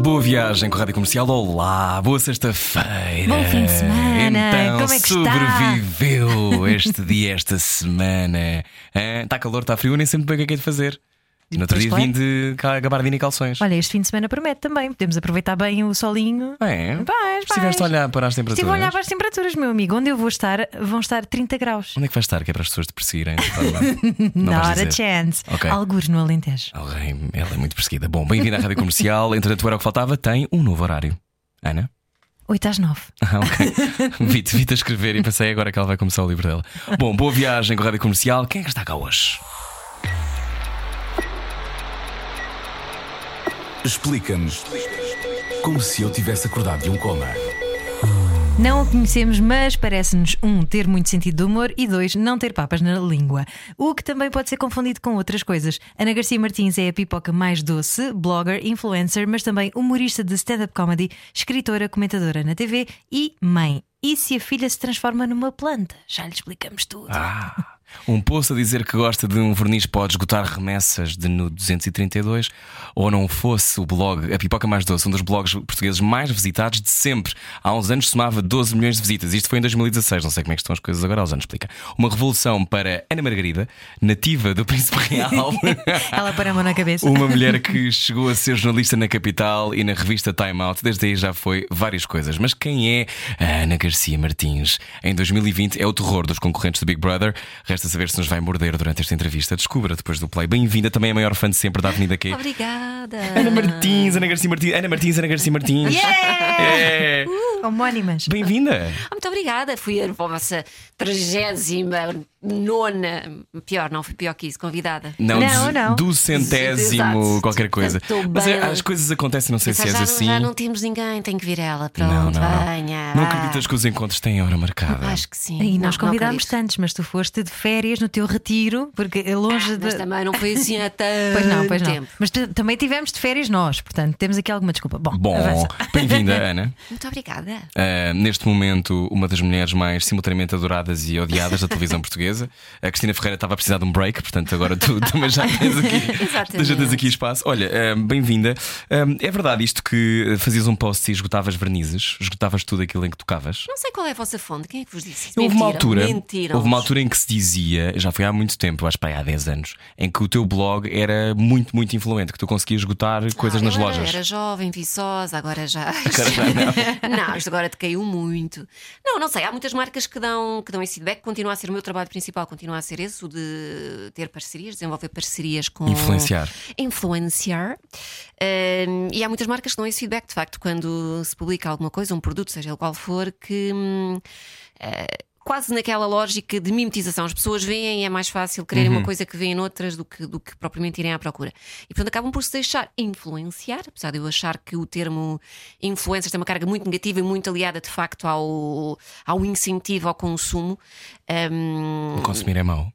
Boa viagem com a Rádio Comercial. Olá, boa sexta-feira. Bom fim de semana. Então, Como é que está? sobreviveu este dia, esta semana. Está calor, está frio, nem sempre bem o que é que é de fazer. E no outro dia claro. vim de gabardina e calções. Olha, este fim de semana promete também. Podemos aproveitar bem o solinho. É? Vais, Estiveste a olhar para as temperaturas. Estive a olhar para as temperaturas, meu amigo. Onde eu vou estar, vão estar 30 graus. Onde é que vais estar? Que é para as pessoas te perseguirem? Não Not a chance. Ok. Algures no Alentejo. Ela é muito perseguida. Bom, bem-vinda à Rádio Comercial. Entretanto, era o que faltava, tem um novo horário. Ana? 8 às 9. Ah, ok. Vi-te vi-te a escrever e pensei agora que ela vai começar o livro dela. Bom, boa viagem com a Rádio Comercial. Quem é que está cá hoje? Explica-nos como se eu tivesse acordado de um coma. Não o conhecemos, mas parece-nos, um, ter muito sentido de humor e dois, não ter papas na língua. O que também pode ser confundido com outras coisas. Ana Garcia Martins é a pipoca mais doce, blogger, influencer, mas também humorista de stand-up comedy, escritora, comentadora na TV e mãe. E se a filha se transforma numa planta? Já lhe explicamos tudo. Ah, um poço a dizer que gosta de um verniz pode esgotar remessas de no 232 ou não fosse o blog A Pipoca Mais Doce, um dos blogs portugueses mais visitados de sempre. Há uns anos somava 12 milhões de visitas. Isto foi em 2016, não sei como é que estão as coisas agora, aos anos explica. Uma revolução para Ana Margarida, nativa do Príncipe Real. Ela para a mão na cabeça. Uma mulher que chegou a ser jornalista na capital e na revista Time Out, desde aí já foi várias coisas. Mas quem é a Ana Garcia Martins? Em 2020 é o terror dos concorrentes do Big Brother. Resta saber se nos vai morder durante esta entrevista. Descubra depois do play. Bem-vinda, também a maior fã de sempre da Avenida Q. Obrigada. Ana Martins, Ana Garcia Martins, Ana Martins, Ana Garcia Martins. É. Homónimas. Bem-vinda. Ah, Muito obrigada. Fui a vossa trigésima nona. Pior, não, fui pior que isso, convidada. Não, do, não. do centésimo, Exato. qualquer coisa. Estou Mas é, as coisas acontecem, não sei se és já, assim. já não temos ninguém, tem que vir ela. Pronto, Não, não, não. venha. Não acreditas que os encontros têm hora marcada? Acho que sim. E Não, nós não convidámos tantos, mas tu foste de férias no teu retiro, porque é longe de. Mas também não foi assim há tanto Pois não, pois não. tempo. Mas tu- também tivemos de férias nós, portanto temos aqui alguma desculpa. Bom, Bom, bem-vinda, Ana. Muito obrigada. Uh, neste momento, uma das mulheres mais simultaneamente adoradas e odiadas da televisão portuguesa. A Cristina Ferreira estava a precisar de um break, portanto, agora tu também já tens aqui, Exatamente. já tens aqui espaço. Olha, uh, bem-vinda. Um, é verdade isto que fazias um post e esgotavas vernizes, esgotavas tudo aquilo em que tocavas? Não sei qual é a vossa fonte. Quem é que vos disse isso? Houve uma altura, mentiram. houve uma altura em que se dizia, já foi há muito tempo, acho que há 10 anos, em que o teu blog era muito, muito influente, que tu conseguias esgotar coisas Ah, nas era- lojas. Era jovem, viçosa, agora já. Agora já não. não, isto agora decaiu muito. Não, não sei. Há muitas marcas que dão, que dão esse feedback. Continua a ser o meu trabalho principal, continua a ser esse, o de ter parcerias, desenvolver parcerias com. Influenciar. Influenciar. Hum, e há muitas marcas que dão esse feedback, de facto, quando se publica alguma coisa, um produto, seja ele qual for, que. eh, Quase naquela lógica de mimetização, as pessoas veem e é mais fácil quererem Uhum. uma coisa que veem noutras do que, do que propriamente irem à procura. E portanto acabam por se deixar influenciar, apesar de eu achar que o termo influencers tem uma carga muito negativa e muito aliada de facto ao, ao incentivo ao consumo. Hum, Consumir é mau.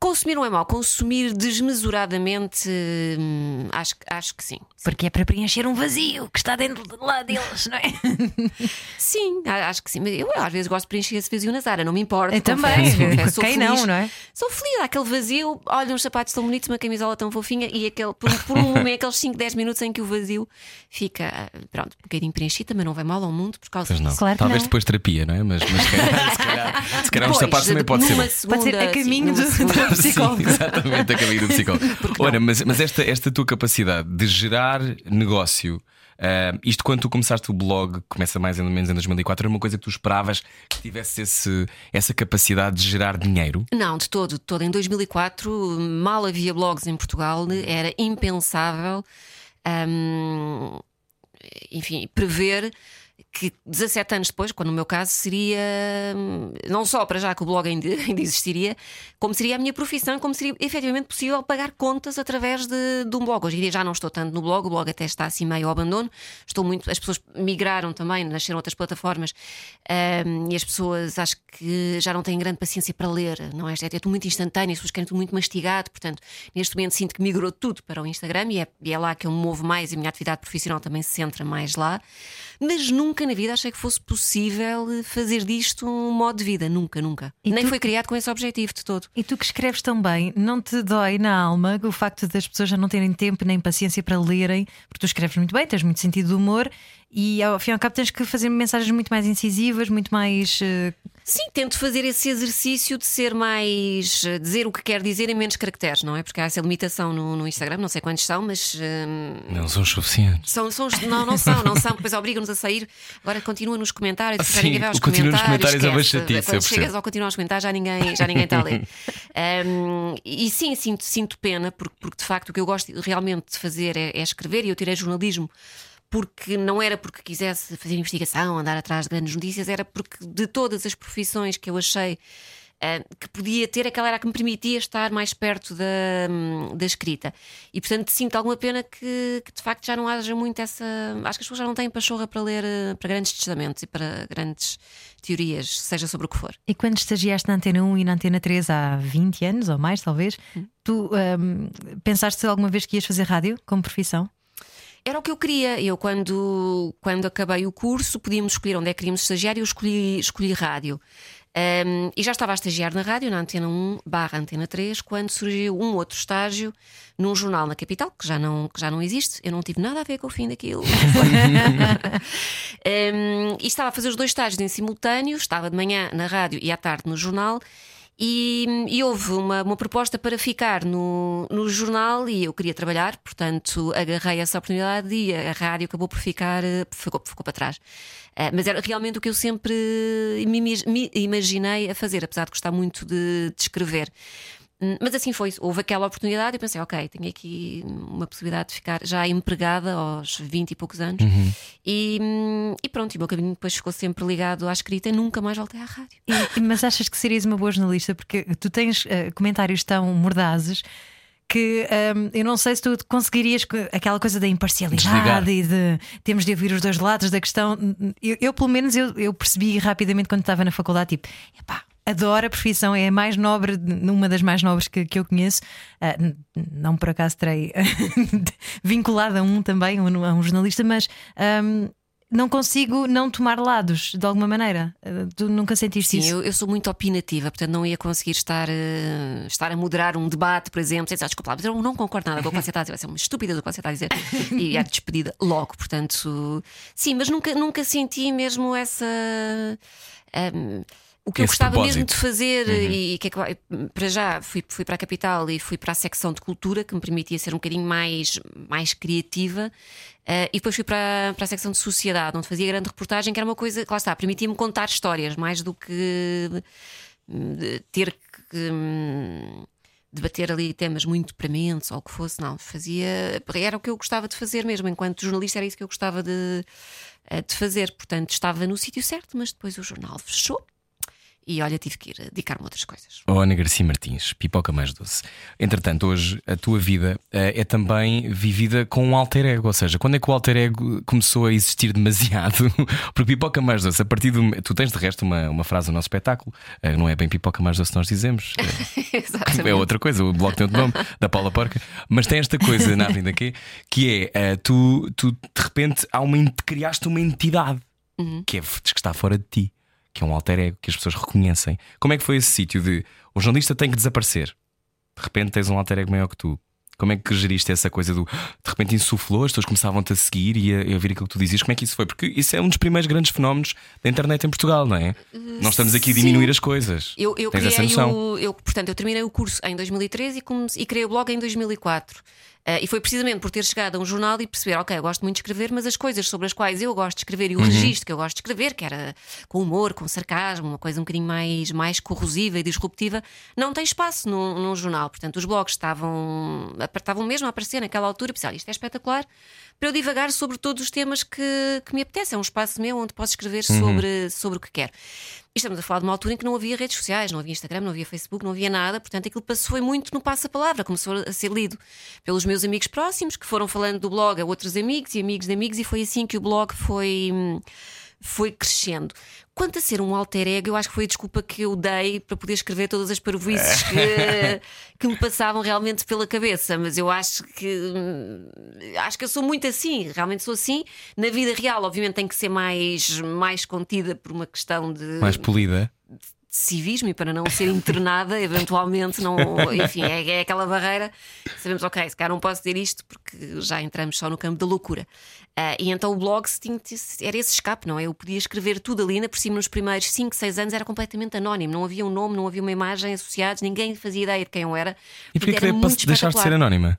Consumir não é mau, consumir desmesuradamente, hum, acho, que- acho que sim. Porque é para preencher um vazio que está dentro de lá deles, não é? Sim, a- acho que sim. Mas Eu às vezes gosto de preencher esse vazio na Zara, não me importa. Eu também. sou Quem feliz. não, não é? Sou feliz, há aquele vazio, olha, uns sapatos tão bonitos, uma camisola tão fofinha e aquele, por, por um momento, aqueles 5, 10 minutos em que o vazio fica, ah, pronto, um bocadinho preenchido, também não vai mal ao mundo por causa Pois não. disso. Claro que Talvez não. depois terapia, não é? Mas, mas se calhar, se calhar, se calhar os Depois, sapatos também pode ser. numa. Segunda, Pode ser a sim, caminho numa do- segunda- do psicólogo. Sim, exatamente, a caminho do psicólogo. Ora, mas, mas esta, esta tua capacidade de gerar negócio. ah, isto quando tu começaste o blog, começa mais ou menos em 2004, era uma coisa que tu esperavas que tivesse esse, essa capacidade de gerar dinheiro? Não, de todo, de todo. Em 2004, mal havia blogs em Portugal, era impensável, hum, enfim, prever que 17 anos depois, quando no meu caso seria hum, não só para já que o blog ainda, ainda existiria, como seria a minha profissão, como seria efetivamente possível pagar contas através de, de um blog. Hoje em dia já não estou tanto no blog, o blog até está assim meio ao abandono. Estou muito, as pessoas migraram também, nasceram outras plataformas hum, e as pessoas acho que já não têm grande paciência para ler, não é? É tudo muito instantâneo, as pessoas querem tudo muito mastigado, portanto, neste momento sinto que migrou tudo para o Instagram e é, e é lá que eu me movo mais e a minha atividade profissional também se centra mais lá, mas nunca na vida achei que fosse possível eh, fazer disto um modo de vida. Nunca, nunca. E Nem tu- foi criado com esse objetivo de todo. E tu que escreves tão bem, não te dói na alma o facto das pessoas já não terem tempo nem paciência para lerem, porque tu escreves muito bem, tens muito sentido de humor e ao fim e ao cabo tens que fazer mensagens muito mais incisivas, muito mais. eh, Sim, tento fazer esse exercício de ser mais. eh, dizer o que quer dizer em menos caracteres, não é? Porque há essa limitação no, no Instagram, não sei quantos são, mas. hum, Não são os suficientes. São, são, não, não são, não são, depois obrigam-nos a sair. Agora continua nos comentários, já Sim, ninguém vai aos continua nos comentários. é uma esquece. chatice, eu Quando chegas ao continuar aos comentários, já ninguém, já ninguém está a ler. Um, e sim, sinto, sinto pena, porque, porque de facto o que eu gosto realmente de fazer é, é escrever, e eu tirei jornalismo. Porque não era porque quisesse fazer investigação, andar atrás de grandes notícias, era porque de todas as profissões que eu achei ah, que podia ter, aquela era a que me permitia estar mais perto da, hum, da escrita. E portanto sinto alguma pena que, que, de facto já não haja muito essa. Acho que as pessoas já não têm pachorra para ler eh, para grandes testamentos e para grandes teorias, seja sobre o que for. E quando estagiaste na Antena 1 e na Antena 3 há 20 anos ou mais, talvez, tu hum, pensaste alguma vez que ias fazer rádio como profissão? Era o que eu queria. Eu, quando, quando acabei o curso, podíamos escolher onde é que queríamos estagiar e eu escolhi, escolhi rádio. Um, e já estava a estagiar na rádio, na Antena 1 barra Antena 3, quando surgiu um outro estágio num jornal na capital, que já não, que já não existe. Eu não tive nada a ver com o fim daquilo. Um, e estava a fazer os dois estágios em simultâneo, estava de manhã na rádio e à tarde no jornal. E, e houve uma, uma proposta para ficar no, no jornal e eu queria trabalhar, portanto agarrei essa oportunidade e a rádio acabou por ficar, eh, ficou, ficou para trás. Eh, mas era realmente o que eu sempre me, imi- me imaginei a fazer, apesar de gostar muito de, de escrever. Hum, Mas assim foi, houve aquela oportunidade e pensei, ok, tenho aqui uma possibilidade de ficar já empregada aos 20 e poucos anos. E, hum, e pronto, e o meu caminho depois ficou sempre ligado à escrita e nunca mais voltei à rádio. E- mas achas que serias uma boa jornalista? Porque tu tens eh, comentários tão mordazes que hum, eu não sei se tu conseguirias co- aquela coisa da imparcialidade Desligar. e de temos de ouvir os dois lados da questão. Eu, eu, pelo menos, eu, eu percebi rapidamente quando estava na faculdade, tipo, epá. Adoro a profissão, é a mais nobre, uma das mais nobres que, que eu conheço. N- não por acaso terei vinculada a um também, a um, um jornalista, mas hum, não consigo não tomar lados de alguma maneira. Ah, tu nunca sentiste Sim, isso? eu, eu sou muito opinativa, portanto não ia conseguir estar, eh, estar a moderar um debate, por exemplo, sem dizer, "Ah, desculpa mas eu não concordo nada com o que você está a dizer, vai ser uma estúpida do que você está a dizer e a despedida logo, portanto, sim, mas nunca, nunca senti mesmo essa. ehm, o que eu gostava mesmo propósito. de fazer, e que é que- para já fui, fui para a capital e fui para a secção de cultura, que me permitia ser um bocadinho mais, mais criativa, eh, e depois fui para, para a secção de sociedade, onde fazia grande reportagem, que era uma coisa que lá está, permitia-me contar histórias, mais do que ter que. hum, Debater ali temas muito prementes ou o que fosse, não, fazia. Era o que eu gostava de fazer mesmo, enquanto jornalista, era isso que eu gostava de, eh, de fazer. Portanto, estava no sítio certo, mas depois o jornal fechou e olha, tive que ir dedicar-me a outras coisas. Oh, Ana Garcia Martins, pipoca mais doce. Entretanto, hoje a tua vida eh, é também vivida com um alter ego. Ou seja, quando é que o alter ego começou a existir demasiado? Porque pipoca mais doce, a partir do. Tu tens de resto uma, uma frase no nosso espetáculo, eh, não é bem pipoca mais doce nós dizemos. eh, é outra coisa, o bloco tem outro nome, da Paula Porca. Mas tem esta coisa na vida que, que é: eh, tu, tu de repente há uma, criaste uma entidade que, é, que está fora de ti, que é um alter ego, que as pessoas reconhecem. Como é que foi esse sítio de o jornalista tem que desaparecer? De repente tens um alter ego maior que tu. Como é que geriste essa coisa do de repente insuflou, as pessoas começavam-te a seguir e a, a ouvir aquilo que tu dizias? Como é que isso foi? Porque isso é um dos primeiros grandes fenómenos da internet em Portugal, não é? Nós estamos aqui a sim. diminuir as coisas. Eu, eu Tens essa criei noção? o, eu, portanto, eu terminei o curso em 2013 e, comece- e criei o blog em 2004. Eh, e foi precisamente por ter chegado a um jornal e perceber, ok, eu gosto muito de escrever, mas as coisas sobre as quais eu gosto de escrever e Uhum. o registro que eu gosto de escrever, que era com humor, com sarcasmo, uma coisa um bocadinho mais, mais corrosiva e disruptiva, não tem espaço num, num jornal. Portanto, os blogs estavam, estavam mesmo a aparecer naquela altura e pensei, "Olha, isto é espetacular, para eu divagar sobre todos os temas que, que me apetece. É um espaço meu onde posso escrever Uhum. sobre, sobre o que quero. E estamos a falar de uma altura em que não havia redes sociais, não havia Instagram, não havia Facebook, não havia nada, portanto aquilo passou foi muito no passa-palavra, começou a ser lido pelos meus amigos próximos que foram falando do blog a outros amigos e amigos de amigos, e foi assim que o blog foi. hum, Foi crescendo. Quanto a ser um alter ego, eu acho que foi a desculpa que eu dei para poder escrever todas as parvoices que, que me passavam realmente pela cabeça. Mas eu acho que hum, acho que eu sou muito assim, realmente sou assim. Na vida real, obviamente, tem que ser mais, mais contida por uma questão de Mais polida. Civismo e para não ser internada, eventualmente, não, enfim, é, é aquela barreira. Sabemos, ok, se calhar não posso ter isto porque já entramos só no campo da loucura. Ah, e então o blog tinha- era esse escape, não é? Eu podia escrever tudo ali, ainda por cima, nos primeiros 5, 6 anos era completamente anónimo, não havia um nome, não havia uma imagem associados, ninguém fazia ideia de quem eu era. E porquê que deixaste de ser anónima?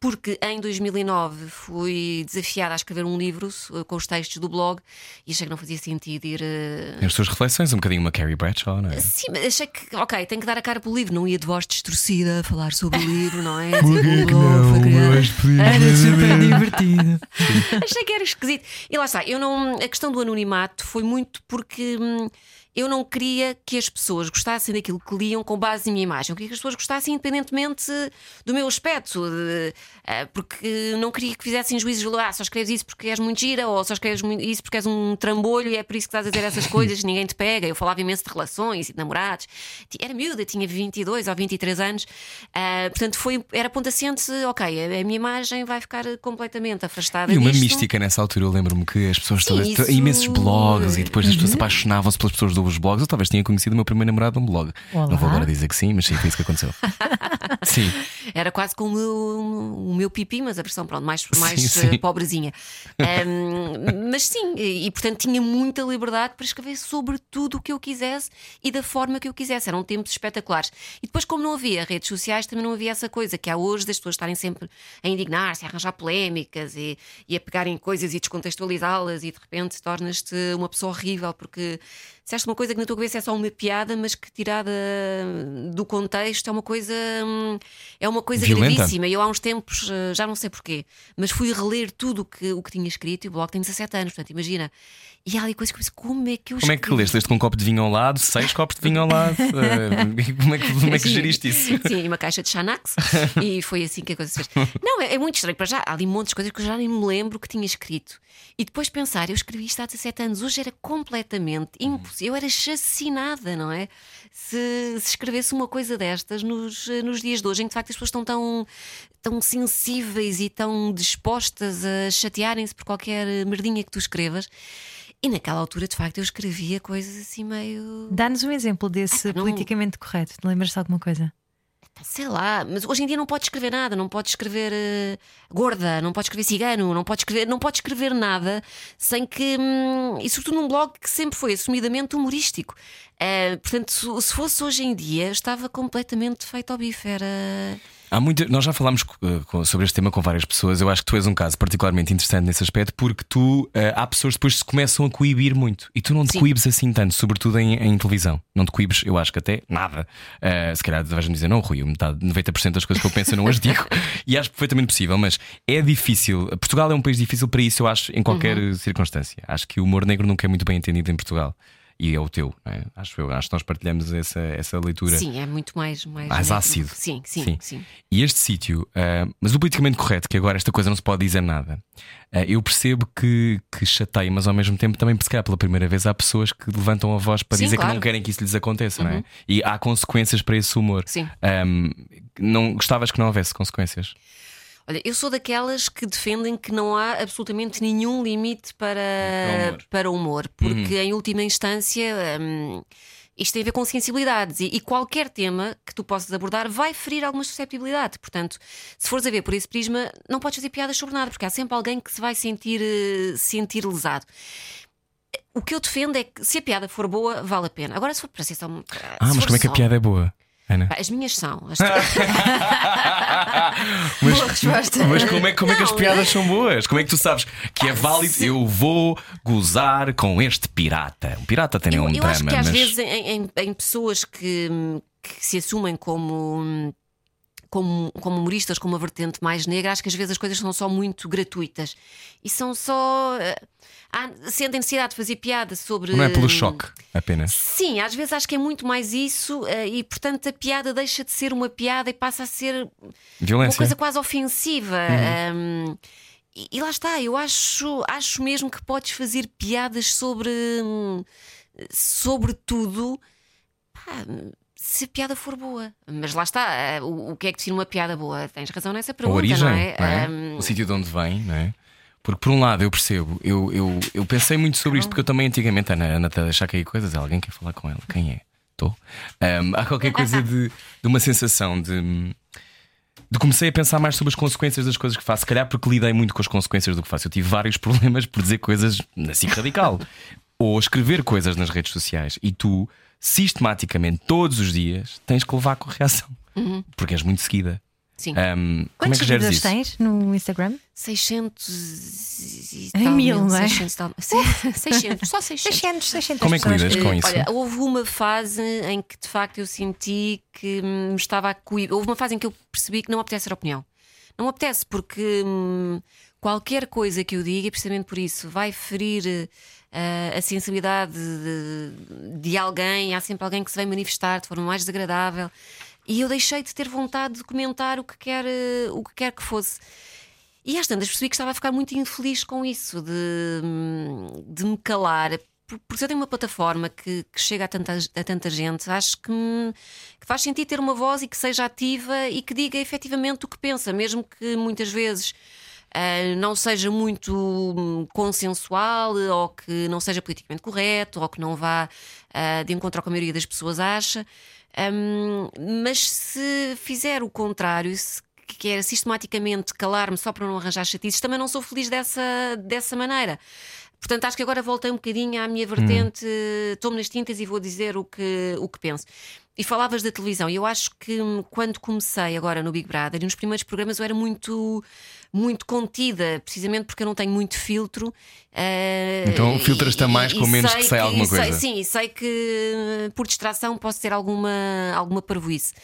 Porque em 2009 fui desafiada a escrever um livro eh, com os textos do blog e achei que não fazia sentido ir. eh, As tuas reflexões, um bocadinho uma Carrie Bradshaw, não é? Sim, mas achei que, ok, tenho que dar a cara pelo livro, não ia de voz distorcida a falar sobre o livro, não é? Dizer, "O blog foi criado." Era super divertido. Achei que era esquisito. E lá está, eu não. A questão do anonimato foi muito porque. hum, eu não queria que as pessoas gostassem daquilo que liam com base na minha imagem. Eu queria que as pessoas gostassem independentemente do meu aspecto. de- ah, porque não queria que fizessem juízos de ah, só escreves isso porque és muito gira, ou só escreves isso porque és um trambolho e é por isso que estás a dizer essas coisas, ninguém te pega. Eu falava imenso de relações e de namorados. Era miúda, tinha 22 ou 23 anos. Ah, portanto, foi, era ponto assente, ok, a, a minha imagem vai ficar completamente afastada. E uma disto. mística nessa altura, eu lembro-me que as pessoas Sim, todas, isso- imensos blogs e depois as pessoas apaixonavam-se pelas pessoas dos blogs. Eu talvez tinha conhecido o meu primeiro namorado num blog. Olá. Não vou agora dizer que sim, mas sim, foi isso que aconteceu. sim. Era quase como o meu, o meu pipi, mas a versão pronto, mais, mais sim. eh, pobrezinha. Ahm, mas sim, e, e, portanto tinha muita liberdade para escrever sobre tudo o que eu quisesse e da forma que eu quisesse. Eram tempos espetaculares. E depois, como não havia redes sociais, também não havia essa coisa que há hoje das pessoas estarem sempre a indignar-se, a arranjar polémicas e, e a pegarem coisas e descontextualizá-las e de repente tornas-te uma pessoa horrível porque disseste uma coisa que na tua cabeça é só uma piada, mas que tirada do contexto é uma coisa hum, é uma coisa Violenta. gravíssima. Eu há uns tempos, eh, já não sei porquê, mas fui reler tudo o que, o que tinha escrito e o blog tem 17 anos, portanto, imagina. E há ali coisas que eu penso, como é que eu Como é que escrevi? leste? Leste com um copo de vinho ao lado, seis copos de vinho ao lado? Eh, como, é que, como é que Sim. geriste isso? Sim, uma caixa de Xanax e foi assim que a coisa se fez. Não, é, é muito estranho. Para já, há ali montes de coisas que eu já nem me lembro que tinha escrito. E depois pensar, eu escrevi isto há 17 anos, hoje era completamente impossível. Eu era chacinada, não é? Se, se escrevesse uma coisa destas nos, eh, nos dias de hoje, em que de facto as pessoas estão tão, tão sensíveis e tão dispostas a chatearem-se por qualquer merdinha que tu escrevas. E naquela altura, de facto, eu escrevia coisas assim meio. Dá-nos um exemplo desse Ah, não- politicamente correto. Lembras-te de alguma coisa? Sei lá, mas hoje em dia não pode escrever nada, não pode escrever eh, gorda, não pode escrever cigano, não pode escrever, não pode escrever nada sem que. hum, e sobretudo num blog que sempre foi assumidamente humorístico. Eh, portanto, se, se fosse hoje em dia, estava completamente feito ao bife. Era. Há muita, nós já falámos eh, sobre este tema com várias pessoas. Eu acho que tu és um caso particularmente interessante nesse aspecto, porque tu eh, há pessoas que depois se começam a coibir muito e tu não te Sim. coibes assim tanto, sobretudo em, em televisão. Não te coibes, eu acho que até nada. Eh, se calhar vais-me dizer, não, Rui, metade, 90% das coisas que eu penso eu não as digo e acho perfeitamente possível, mas é difícil. Portugal é um país difícil para isso, eu acho, em qualquer Uhum. circunstância. Acho que o humor negro nunca é muito bem entendido em Portugal. E é o teu, não é? acho eu. Acho que nós partilhamos essa, essa leitura. Sim, é muito mais. Mais, Mais ácido. Sim, sim, Sim. sim. E este sítio, ah, mas o politicamente correto, que agora esta coisa não se pode dizer nada, ah, eu percebo que, que chateia, mas ao mesmo tempo também, se calhar pela primeira vez, há pessoas que levantam a voz para Sim, dizer que claro. Uhum. não querem que isso lhes aconteça, não é? E há consequências para esse humor. Sim. Ahm, não gostavas que não houvesse consequências? Olha, eu sou daquelas que defendem que não há absolutamente nenhum limite para, Para o humor. para humor, porque em última instância. hum, isto tem a ver com sensibilidades e, e qualquer tema que tu possas abordar vai ferir alguma susceptibilidade. Portanto, se fores a ver por esse prisma, não podes fazer piadas sobre nada, porque há sempre alguém que se vai sentir, eh, sentir lesado. O que eu defendo é que se a piada for boa, vale a pena. Agora, se for para ser só. Ah, mas como é que a piada é boa? Ana? As minhas são. As Mas, Boa resposta. mas como é, como é que as piadas são boas? Como é que tu sabes que é válido? Eu vou gozar com este pirata. Um pirata tem Eu, um eu drama, acho que às mas. vezes em, em- em pessoas que, que se assumem como, como, como humoristas, com uma vertente mais negra, acho que às vezes as coisas são só muito gratuitas e são só. eh, há- sentem necessidade de fazer piada sobre. Não é pelo choque apenas. Sim, às vezes acho que é muito mais isso eh, e, portanto, a piada deixa de ser uma piada e passa a ser uma Violência. coisa quase ofensiva. Um, e, e lá está, eu acho, acho mesmo que podes fazer piadas sobre, hum, sobre tudo pá, se a piada for boa. Mas lá está, eh, o, o que é que define uma piada boa? Tens razão nessa A pergunta, origem, não é? não é? Um, o sítio de onde vem, não é? Porque por um lado eu percebo, eu, eu, eu pensei muito sobre isto porque eu também antigamente, Ana, Ana está a deixar cair coisas, alguém quer falar com ela, quem é? Estou. Um, há qualquer coisa de, de uma sensação de. De comecei a pensar mais sobre as consequências das coisas que faço, se calhar porque lidei muito com as consequências do que faço. Eu tive vários problemas por dizer coisas assim radical ou escrever coisas nas redes sociais e tu, sistematicamente, todos os dias, tens que levar com reação porque és muito seguida. sim. Um, como é Quantos que geres seguidores isso? tens no Instagram? 600 e tal mil, não é? 600, tal, 600, só 600. 600, 600 Como é que lidas com Eh, isso? Olha, houve uma fase em que de facto eu senti que me estava a coibir. Houve uma fase em que eu percebi que não apetece ter opinião. Não apetece, porque hum, qualquer coisa que eu diga, e precisamente por isso, vai ferir eh, a sensibilidade de, de alguém. Há sempre alguém que se vai manifestar de forma mais desagradável. E eu deixei de ter vontade de comentar o que quer, eh, o que, quer que fosse. E às tantas percebi que estava a ficar muito infeliz com isso, de, hum, de me calar. Por- Porque eu tenho uma plataforma que, que chega a tanta, a tanta gente, acho que, que faz sentido ter uma voz e que seja ativa e que diga efetivamente o que pensa, mesmo que muitas vezes ah, não seja muito hum, consensual ou que não seja politicamente correto ou que não vá ah, de encontro ao que a maioria das pessoas acha. Hum, mas se fizer o contrário, se que era sistematicamente calar-me só para não arranjar chatices, também não sou feliz dessa, dessa maneira. Portanto, acho que agora voltei um bocadinho à minha vertente, tomo nas tintas e vou dizer o que, o que penso. E falavas da televisão, eu acho que hum, quando comecei agora no Big Brother, nos primeiros programas eu era muito, muito contida, precisamente porque eu não tenho muito filtro. eh, Então, e- filtras-te mais com menos sei que sai alguma sei- coisa. sim, e sei que eh, por distração posso ter alguma, alguma parvoíce.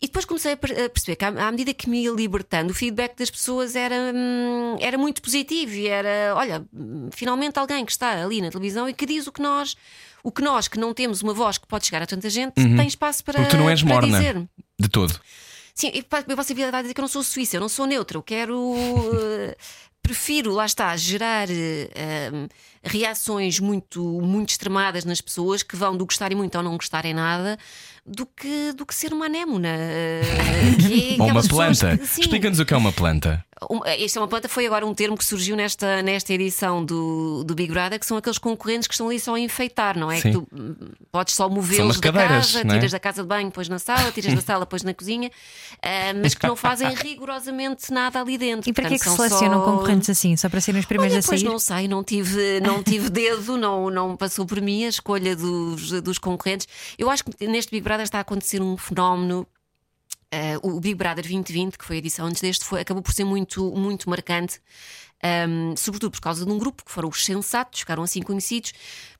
E depois comecei a per- a perceber que, à medida que me ia libertando, o feedback das pessoas era, hum, era muito positivo e era: olha, hum, finalmente alguém que está ali na televisão e que diz o que nós, o que nós, que não temos uma voz que pode chegar a tanta gente, tem espaço para, Porque tu não és para morna. dizer. De todo. Sim, eu posso a dizer que eu não sou suíça, eu não sou neutra, eu quero. eh, prefiro, lá está, gerar eh, reações muito, muito extremadas nas pessoas que vão do gostarem muito ou não gostarem nada, do que, do que ser uma anémona. eh, que é Ou uma planta. Explica-nos o que é uma planta. Esta é uma planta, foi agora um termo que surgiu nesta, nesta edição do, do Big Brother, que são aqueles concorrentes que estão ali só a enfeitar, não é? Sim. Que tu hum, podes só movê-los da cadeiras, casa, é? tiras da casa de banho, pões na sala, tiras da sala, pões na cozinha, ah, mas que não fazem rigorosamente nada ali dentro. E para que é que selecionam só- concorrentes assim? Só para serem os primeiros Olha, a pois sair? não sei, não tive, não tive dedo, não, não passou por mim a escolha dos, dos concorrentes. Eu acho que neste Big Brother está a acontecer um fenómeno. eh, o Big Brother 2020, que foi a edição antes deste, foi, acabou por ser muito, muito marcante. ehm, sobretudo por causa de um grupo que foram os sensatos, ficaram assim conhecidos,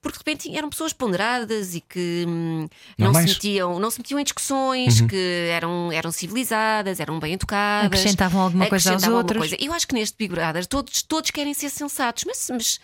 porque de repente eram pessoas ponderadas e que hum, não, se Normais. metiam, não se metiam em discussões, que eram, eram civilizadas, eram bem educadas, Acrescentavam alguma coisa aos acrescentavam outros. coisa. Eu acho que neste Big Brother todos, todos querem ser sensatos, mas, mas,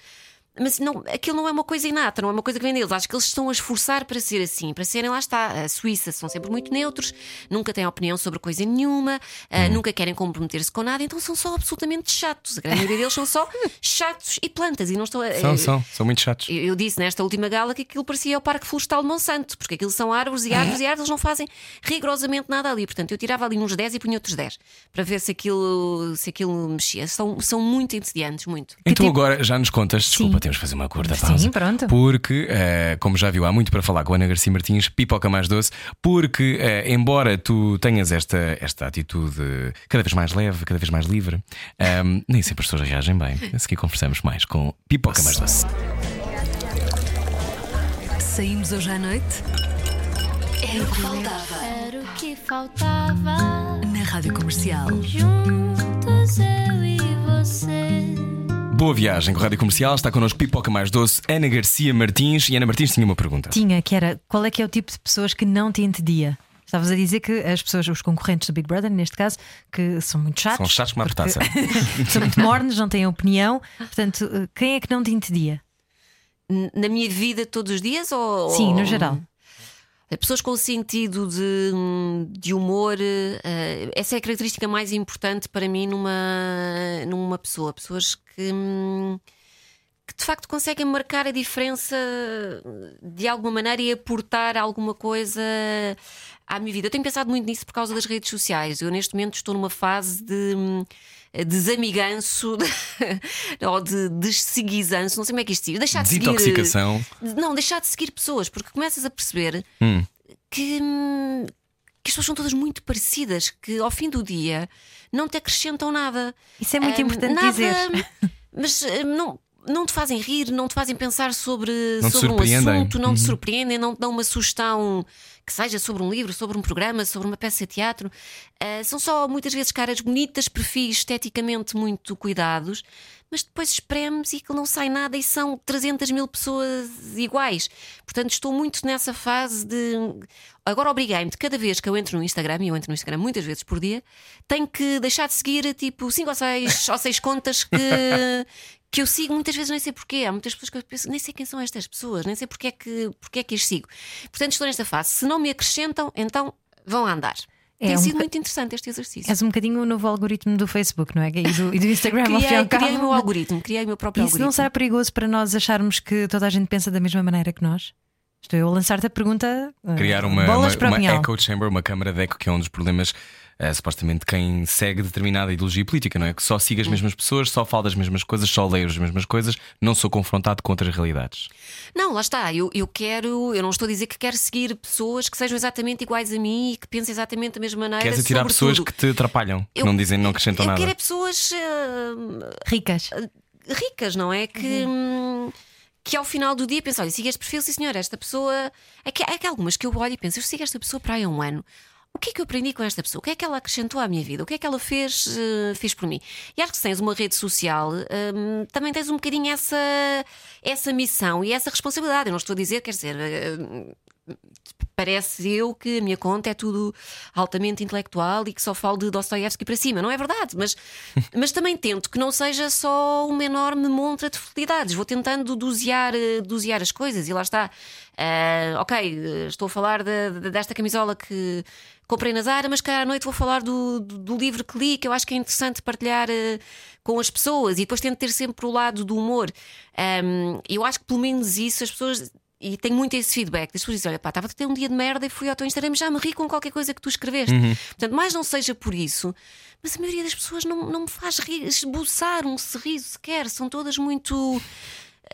mas não, aquilo não é uma coisa inata, não é uma coisa que vem deles. Acho que eles estão a esforçar para ser assim, para serem lá está. A Suíça são sempre muito neutros, nunca têm opinião sobre coisa nenhuma, Hum. nunca querem comprometer-se com nada, então são só absolutamente chatos. A grande maioria deles são só chatos e plantas e não estão a. São, são, são muito chatos. Eu, eu disse nesta última gala que aquilo parecia o Parque Florestal de Monsanto, porque aquilo são árvores e árvores e árvores, eles não fazem rigorosamente nada ali. Portanto, eu tirava ali uns 10 e punha outros 10 para ver se aquilo, se aquilo mexia. São, são muito entediantes, muito. Então tipo- agora já nos contas, desculpa. Temos de fazer uma curta Sim, pausa. pronto. Porque, eh, como já viu, há muito para falar com a Ana Garcia Martins, pipoca mais doce, porque, eh, embora tu tenhas esta, esta atitude cada vez mais leve, cada vez mais livre, ehm, nem sempre as pessoas reagem bem. A seguir conversamos mais com pipoca mais doce. Saímos hoje à noite Era o que faltava. Era o que faltava. na Rádio Comercial. Juntos eu e você. Boa viagem com a Rádio Comercial, está connosco pipoca mais doce, Ana Garcia Martins. E Ana Martins tinha uma pergunta. Tinha, que era qual é que é o tipo de pessoas que não te entedia? Estavas a dizer que as pessoas, os concorrentes do Big Brother, neste caso, que são muito chatos. São chatos como uma porque- são muito mornos, não têm opinião. Portanto, eh, quem é que não te entedia? Na minha vida todos os dias ou. Sim, no ou- geral. Pessoas com sentido de, de humor, eh, essa é a característica mais importante para mim numa, numa pessoa. Pessoas que, que de facto conseguem marcar a diferença de alguma maneira e aportar alguma coisa à minha vida. Eu tenho pensado muito nisso por causa das redes sociais. Eu neste momento estou numa fase de. Hum, Desamiganço ou de desseguizanço, não sei como é que isto se diz. Deixar de seguir. Não, deixar de seguir pessoas, porque começas a perceber Hum. que, hum, que as pessoas são todas muito parecidas, que ao fim do dia não te acrescentam nada. Isso é muito Hum, importante nada, dizer. Mas hum, não. Não te fazem rir, não te fazem pensar sobre, Não te sobre um assunto, não te Uhum. surpreendem, não te dão uma sugestão que seja sobre um livro, sobre um programa, sobre uma peça de teatro. Ah, são só muitas vezes caras bonitas, perfis esteticamente muito cuidados, mas depois espremes e que não sai nada e são 300 mil pessoas iguais. Portanto, estou muito nessa fase de. Agora obriguei-me de cada vez que eu entro no Instagram, e eu entro no Instagram muitas vezes por dia, tenho que deixar de seguir tipo 5 ou 6 ou seis contas que. Que eu sigo muitas vezes, nem sei porquê. Há muitas pessoas que eu penso, nem sei quem são estas pessoas, nem sei porque é que, porque é que as sigo. Portanto, estou nesta fase. Se não me acrescentam, então vão andar. É Tem um sido boca- muito interessante este exercício. És um bocadinho o novo algoritmo do Facebook, não é? E do, e do Instagram, ao fim e Criei, ao cabo. criei o meu algoritmo, criei o meu próprio Isso não algoritmo. será perigoso para nós acharmos que toda a gente pensa da mesma maneira que nós? Estou eu a lançar-te a pergunta. eh, Criar uma, bolas uma, para uma echo chamber, uma câmara de eco, que é um dos problemas, eh, supostamente, quem segue determinada ideologia política, não é? Que só siga as mesmas pessoas, só fala das mesmas coisas, só leio as mesmas coisas, não sou confrontado com outras realidades. Não, lá está. Eu, eu quero, eu não estou a dizer que quero seguir pessoas que sejam exatamente iguais a mim e que pensem exatamente da mesma maneira. Queres atirar pessoas que te atrapalham, que Eu- não dizem, não acrescentam eu nada. quero é pessoas ah, Ricas. ricas, não é? Que, hum, que ao final do dia pensam: olha, siga este perfil, sim senhor, esta pessoa. É que, é que há algumas que eu olho e penso: eu sigo esta pessoa para aí há um ano. O que é que eu aprendi com esta pessoa? O que é que ela acrescentou à minha vida? O que é que ela fez, eh, fez por mim? E acho que se tens uma rede social, hum, também tens um bocadinho essa, essa missão e essa responsabilidade. Eu não estou a dizer, quer dizer, eh, parece eu que a minha conta é tudo altamente intelectual e que só falo de Dostoiévski para cima. Não é verdade, mas, mas também tento que não seja só uma enorme montra de futilidades. Vou tentando dosear, eh, dosear as coisas e lá está. Ah, ok, estou a falar de- de- desta camisola que comprei na Zara, mas cá à noite vou falar do, do, do livro que li, que eu acho que é interessante partilhar eh, com as pessoas e depois tento ter sempre o lado do humor. Ahm, eu acho que pelo menos isso as pessoas. E tenho muito esse feedback. As pessoas dizem: Olha, pá, estava a ter um dia de merda e fui ao teu Instagram e já me ri com qualquer coisa que tu escreveste. Portanto, mais não seja por isso, mas a maioria das pessoas não, não me faz rir, esboçar um sorriso sequer. São todas muito.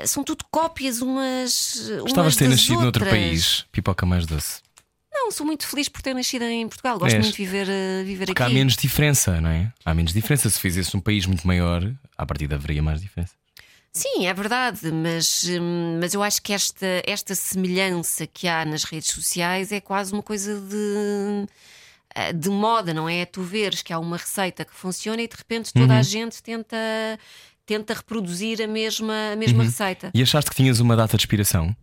São tudo cópias umas. Gostavas umas de ter nascido noutro outras. país, pipoca mais doce. Não, sou muito feliz por ter nascido em Portugal. Gosto És. muito de viver, eh, viver Porque aqui. há menos diferença, não é? Há menos diferença. Se fizesse um país muito maior, à partida haveria mais diferença. Sim, é verdade, mas, hum, mas eu acho que esta, esta semelhança que há nas redes sociais é quase uma coisa de, eh, de moda, não é? Tu veres que há uma receita que funciona e de repente toda Uhum. a gente tenta, tenta reproduzir a mesma, a mesma Uhum. receita. E achaste que tinhas uma data de inspiração?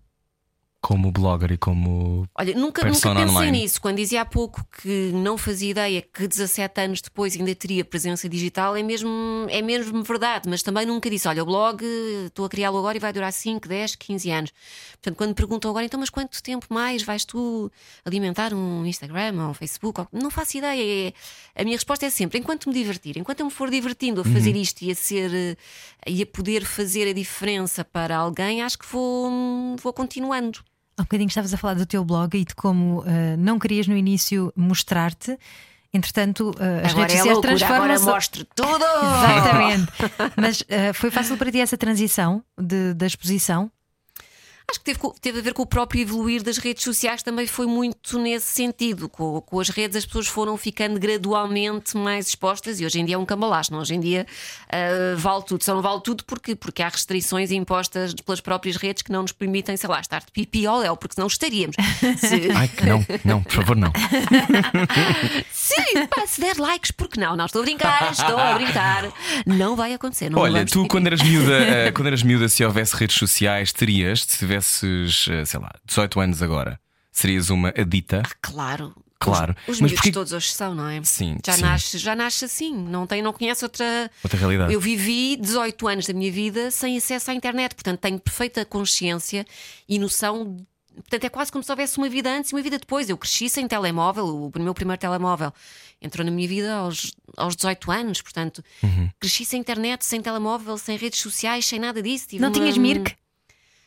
Como blogger e como. Olha, nunca, nunca pensei online. nisso. Quando dizia há pouco que não fazia ideia que 17 anos depois ainda teria presença digital, é mesmo, é mesmo verdade. Mas também nunca disse: olha, o blog estou a criá-lo agora e vai durar 5, 10, 15 anos. Portanto, quando me perguntam agora, então, mas quanto tempo mais vais tu alimentar um Instagram ou um Facebook? Ou- Não faço ideia. É- A minha resposta é sempre: enquanto me divertir, enquanto eu me for divertindo a fazer Uhum. isto e a ser eh, e a poder fazer a diferença para alguém, acho que vou, vou continuando. Há um bocadinho estavas a falar do teu blog e de como eh, não querias no início mostrar-te. Entretanto, eh, as Agora redes é sociais agora transformam-se. mostro tudo! Exatamente. Mas eh, foi fácil para ti essa transição de- da exposição? Acho que teve, teve a ver com o próprio evoluir das redes sociais, também foi muito nesse sentido. Com, com as redes, as pessoas foram ficando gradualmente mais expostas e hoje em dia é um cambalacho, não? Hoje em dia ah, vale tudo, só não vale tudo porque, porque há restrições impostas pelas próprias redes que não nos permitem, sei lá, estar de pipi ao léu, porque senão estaríamos. Se, Ai, que não, não, por favor, não. se, pá, se der likes, porque não? Não estou a brincar, estou a brincar. Não vai acontecer. Não Olha, tu quando eras miúda, eh, quando eras miúda, se houvesse redes sociais, terias, se tivesses, eh, sei lá, 18 anos agora, serias uma adita? Claro. Claro Claro. Os Mas miúdos porquê- todos hoje são, não é? Sim, Já sim. nasce, já nasce assim, não tem, não conhece outra. Outra realidade. Eu vivi 18 anos da minha vida sem acesso à internet, portanto tenho perfeita consciência e noção. Portanto, é quase como se houvesse uma vida antes e uma vida depois. Eu cresci sem telemóvel, o meu primeiro telemóvel entrou na minha vida aos, aos 18 anos, portanto, Uhum. cresci sem internet, sem telemóvel, sem redes sociais, sem nada disso. Tive Não uma- tinhas Mirk?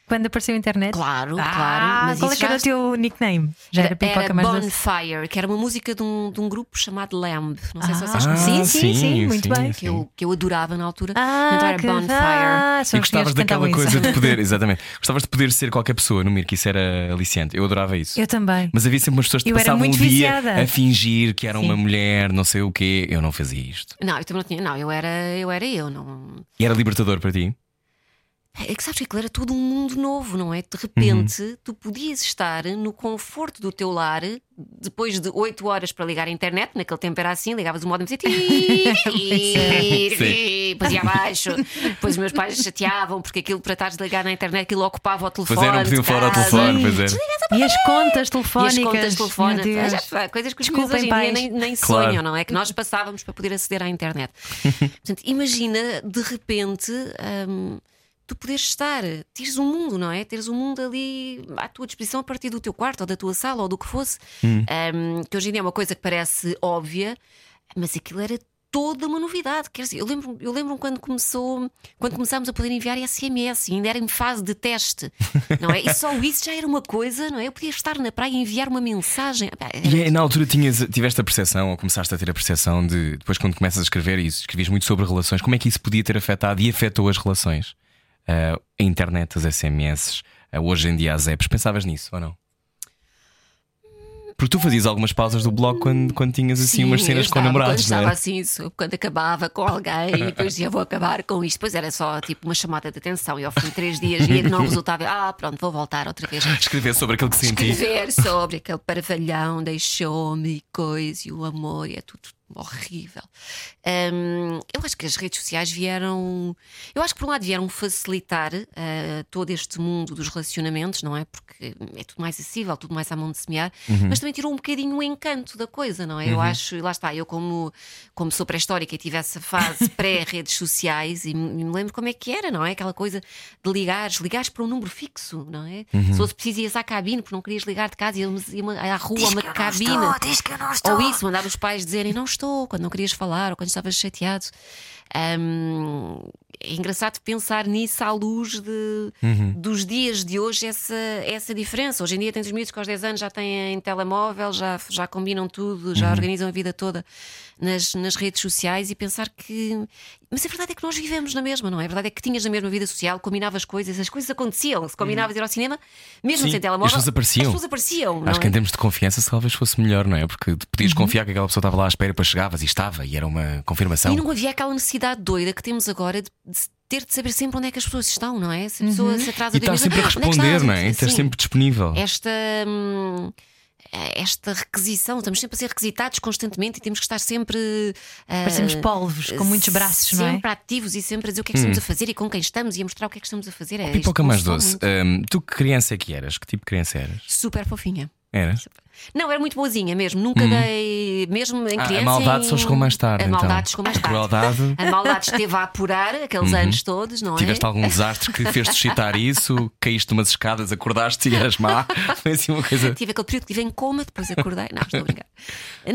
Quando apareceu a internet? Claro, Ah, claro. Mas qual é que era já- o teu nickname? Já era pipoca era mais doce? Bonfire, que era uma música de um, de um grupo chamado Lamb. Não sei se vocês Ah, conhecem. sim, sim, sim, muito sim, bem. Que eu, que eu adorava na altura. Ah, então era que Bonfire. ah, E os gostavas que daquela coisa isso. de poder, exatamente. Gostavas de poder ser qualquer pessoa no Mirk, isso era aliciante. Eu adorava isso. Eu também. Mas havia sempre umas pessoas que Eu era passavam o muito dia viciada. a fingir que era Sim. uma mulher, não sei o quê. Eu não fazia isto. Não, eu também não tinha. Não, eu era eu. Era eu não... E era libertador para ti? É que sabes que aquilo era todo um mundo novo, não é? De repente, Uhum. tu podias estar no conforto do teu lar depois de 8 horas para ligar a internet. Naquele tempo era assim: ligavas o modo e dizia depois ia abaixo. Depois os meus pais chateavam porque aquilo para estares ligar na internet aquilo ocupava o telefone. Pois era, não podiam falar ao telefone, pois era. E as contas E as telefónicas? contas telefónicas, coisas que os miúdos hoje em dia pais. nem, nem Claro. sonham, não é? Que nós passávamos para poder aceder à internet. Portanto, imagina de repente hum, tu poderes estar, teres um mundo, não é? Teres um mundo ali à tua disposição a partir do teu quarto ou da tua sala ou do que fosse. Hum. Hum, que hoje em dia é uma coisa que parece óbvia, mas aquilo era toda uma novidade. Quer dizer, eu lembro, eu lembro quando começou, quando começámos a poder enviar SMS, e ainda era em fase de teste, não é? E só isso já era uma coisa, não é? Eu podia estar na praia e enviar uma mensagem. E é, na altura tinhas, tiveste a percepção, ou começaste a ter a percepção de, depois quando começas a escrever isso, escrevias muito sobre relações, como é que isso podia ter afetado e afetou as relações? Ah, a internet, as SMS, ah, hoje em dia as apps, pensavas nisso ou não? Porque tu fazias algumas pausas do blog quando, quando tinhas assim Sim, umas eu cenas com estava- namorados, Quando não estava é? assim, quando acabava com alguém e depois dizia vou acabar com isto. Depois era só tipo uma chamada de atenção e ao fim de três dias que não resultava. Ah, pronto, vou voltar outra vez. Escrever sobre aquilo que senti. Escrever sobre aquele paravalhão, deixou-me e coisa e o amor e é tudo horrível. Hum, eu acho que as redes sociais vieram. Eu acho que por um lado vieram facilitar ah, todo este mundo dos relacionamentos, não é? Porque é tudo mais acessível, tudo mais à mão de semear, mas também tirou um bocadinho o encanto da coisa, não é? Eu acho, lá está, eu como, como sou pré-histórica e tive essa fase pré-redes sociais e me, lembro como é que era, não é? Aquela coisa de ligares, ligares para um número fixo, não é? Se fosse preciso ias à cabine porque não querias ligar de casa, ia à rua a uma cabine. Ou isso, mandar os pais dizerem não estou, quando não querias falar ou quando estavas chateado. Hum, é engraçado pensar nisso à luz de, dos dias de hoje, essa, essa diferença. Hoje em dia tens os miúdos que aos 10 anos já têm telemóvel, já, já combinam tudo, já organizam a vida toda nas, nas redes sociais e pensar que. Mas a verdade é que nós vivemos na mesma, não é? A verdade é que tinhas na mesma vida social, combinavas coisas, as coisas aconteciam. Se combinavas ir ao cinema, mesmo Sim, sem telemóvel, as pessoas apareciam. As pessoas apareciam. Acho que é? em termos de confiança talvez fosse melhor, não é? Porque podias confiar que aquela pessoa estava lá à espera, depois chegavas e estava, e era uma confirmação. E não havia aquela necessidade doida que temos agora de, de ter de saber sempre onde é que as pessoas estão, não é? Se a pessoa se atrasa E estar mesa, sempre a "Ah, onde é responder, estás?" não é? E estar sempre disponível. Esta. hum, esta requisição, estamos sempre a ser requisitados constantemente e temos que estar sempre. ah, Parecemos polvos, com muitos braços, não é? Sempre ativos e sempre a dizer o que é que estamos a fazer e com quem estamos e a mostrar o que é que estamos a fazer. É, Pipoca mais doce. Hum, tu que criança é que eras? Que tipo de criança eras? Super fofinha. Eras? Não, era muito boazinha mesmo. Nunca dei. Mesmo em Ah, criança. a maldade em- só chegou mais tarde. A então. maldade chegou mais A tarde. crueldade. A maldade esteve a apurar aqueles anos todos, não é? Tiveste algum desastre que fez suscitar isso? Caíste umas escadas, acordaste e eras má? Foi assim uma coisa. Tive aquele período que estive em coma, depois acordei. Não, estou a brincar.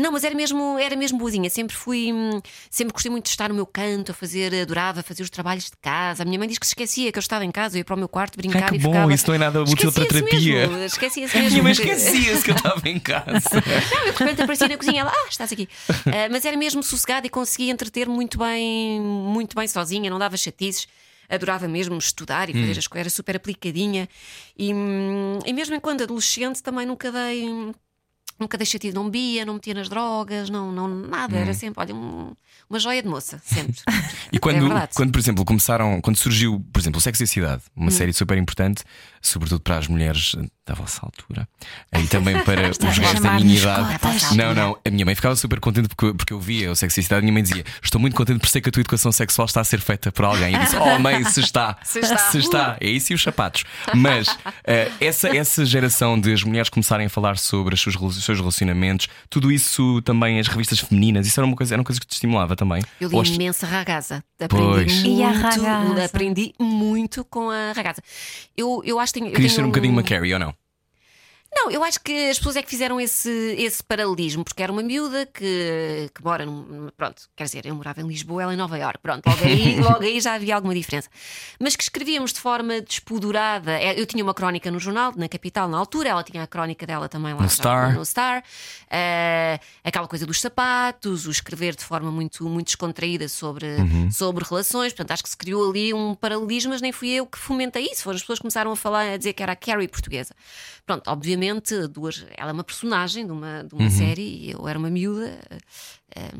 Não, mas era mesmo, era mesmo boazinha. Sempre fui, hum, sempre gostei muito de estar no meu canto, a fazer, adorava fazer os trabalhos de casa. A minha mãe diz que se esquecia que eu estava em casa, eu ia para o meu quarto brincar Ai, que e bom, ficava. isso não é nada útil para Esquecia-se terapia. Mesmo, esquecia-se A mesmo. minha mãe que- esquecia-se que eu estava em casa. Não, eu de repente apareci na cozinha, ela, ah, estás aqui. Ah, mas era mesmo sossegada e conseguia entreter muito bem, muito bem sozinha, não dava chatices. Adorava mesmo estudar e Hum. fazer as coisas, era super aplicadinha. E, hum, e mesmo enquanto adolescente também nunca dei. Nunca dei chatice, não bebia, não metia nas drogas, não, não nada. Hum. Era sempre, olha, um- uma joia de moça, sempre. E quando, É quando, por exemplo, começaram, quando surgiu, por exemplo, o Sexo e a Cidade, Hum. uma série super importante, sobretudo para as mulheres da vossa altura e também para os gajos da minha idade. Não, não, a minha mãe ficava super contente porque, porque eu via o Sexo e a Cidade. A minha mãe dizia: Estou muito contente por ser que a tua educação sexual está a ser feita por alguém. E eu disse: Oh, mãe, se está, Se está. É isso e os sapatos. Mas eh, essa, essa geração de as mulheres começarem a falar sobre dos seus relacionamentos, tudo isso também, as revistas femininas, isso era uma coisa, era uma coisa que te estimulava também. Eu li as- imensa ragaza. Pois. Aprendi E a muito, ragazza? aprendi muito com a ragaza. Eu, eu acho que tenho. Querias tenho ser um bocadinho um- uma Carrie ou não? Não, eu acho que as pessoas é que fizeram esse, esse paralelismo, porque era uma miúda que, que mora num. Pronto, quer dizer, eu morava em Lisboa, ela em Nova Iorque. Pronto, logo aí, logo aí já havia alguma diferença. Mas que escrevíamos de forma despodurada. É, Eu tinha uma crónica no jornal, na capital, na altura, ela tinha a crónica dela também lá No já Star. no Star. Eh, aquela coisa dos sapatos, o escrever de forma muito, muito descontraída sobre, Uhum. sobre relações. Portanto, acho que se criou ali um paralelismo, mas nem fui eu que fomentei isso. Foram as pessoas que começaram a falar, a dizer que era a Carrie portuguesa. Pronto, obviamente, duas, ela é uma personagem de uma, de Uhum. uma série e eu era uma miúda. eh,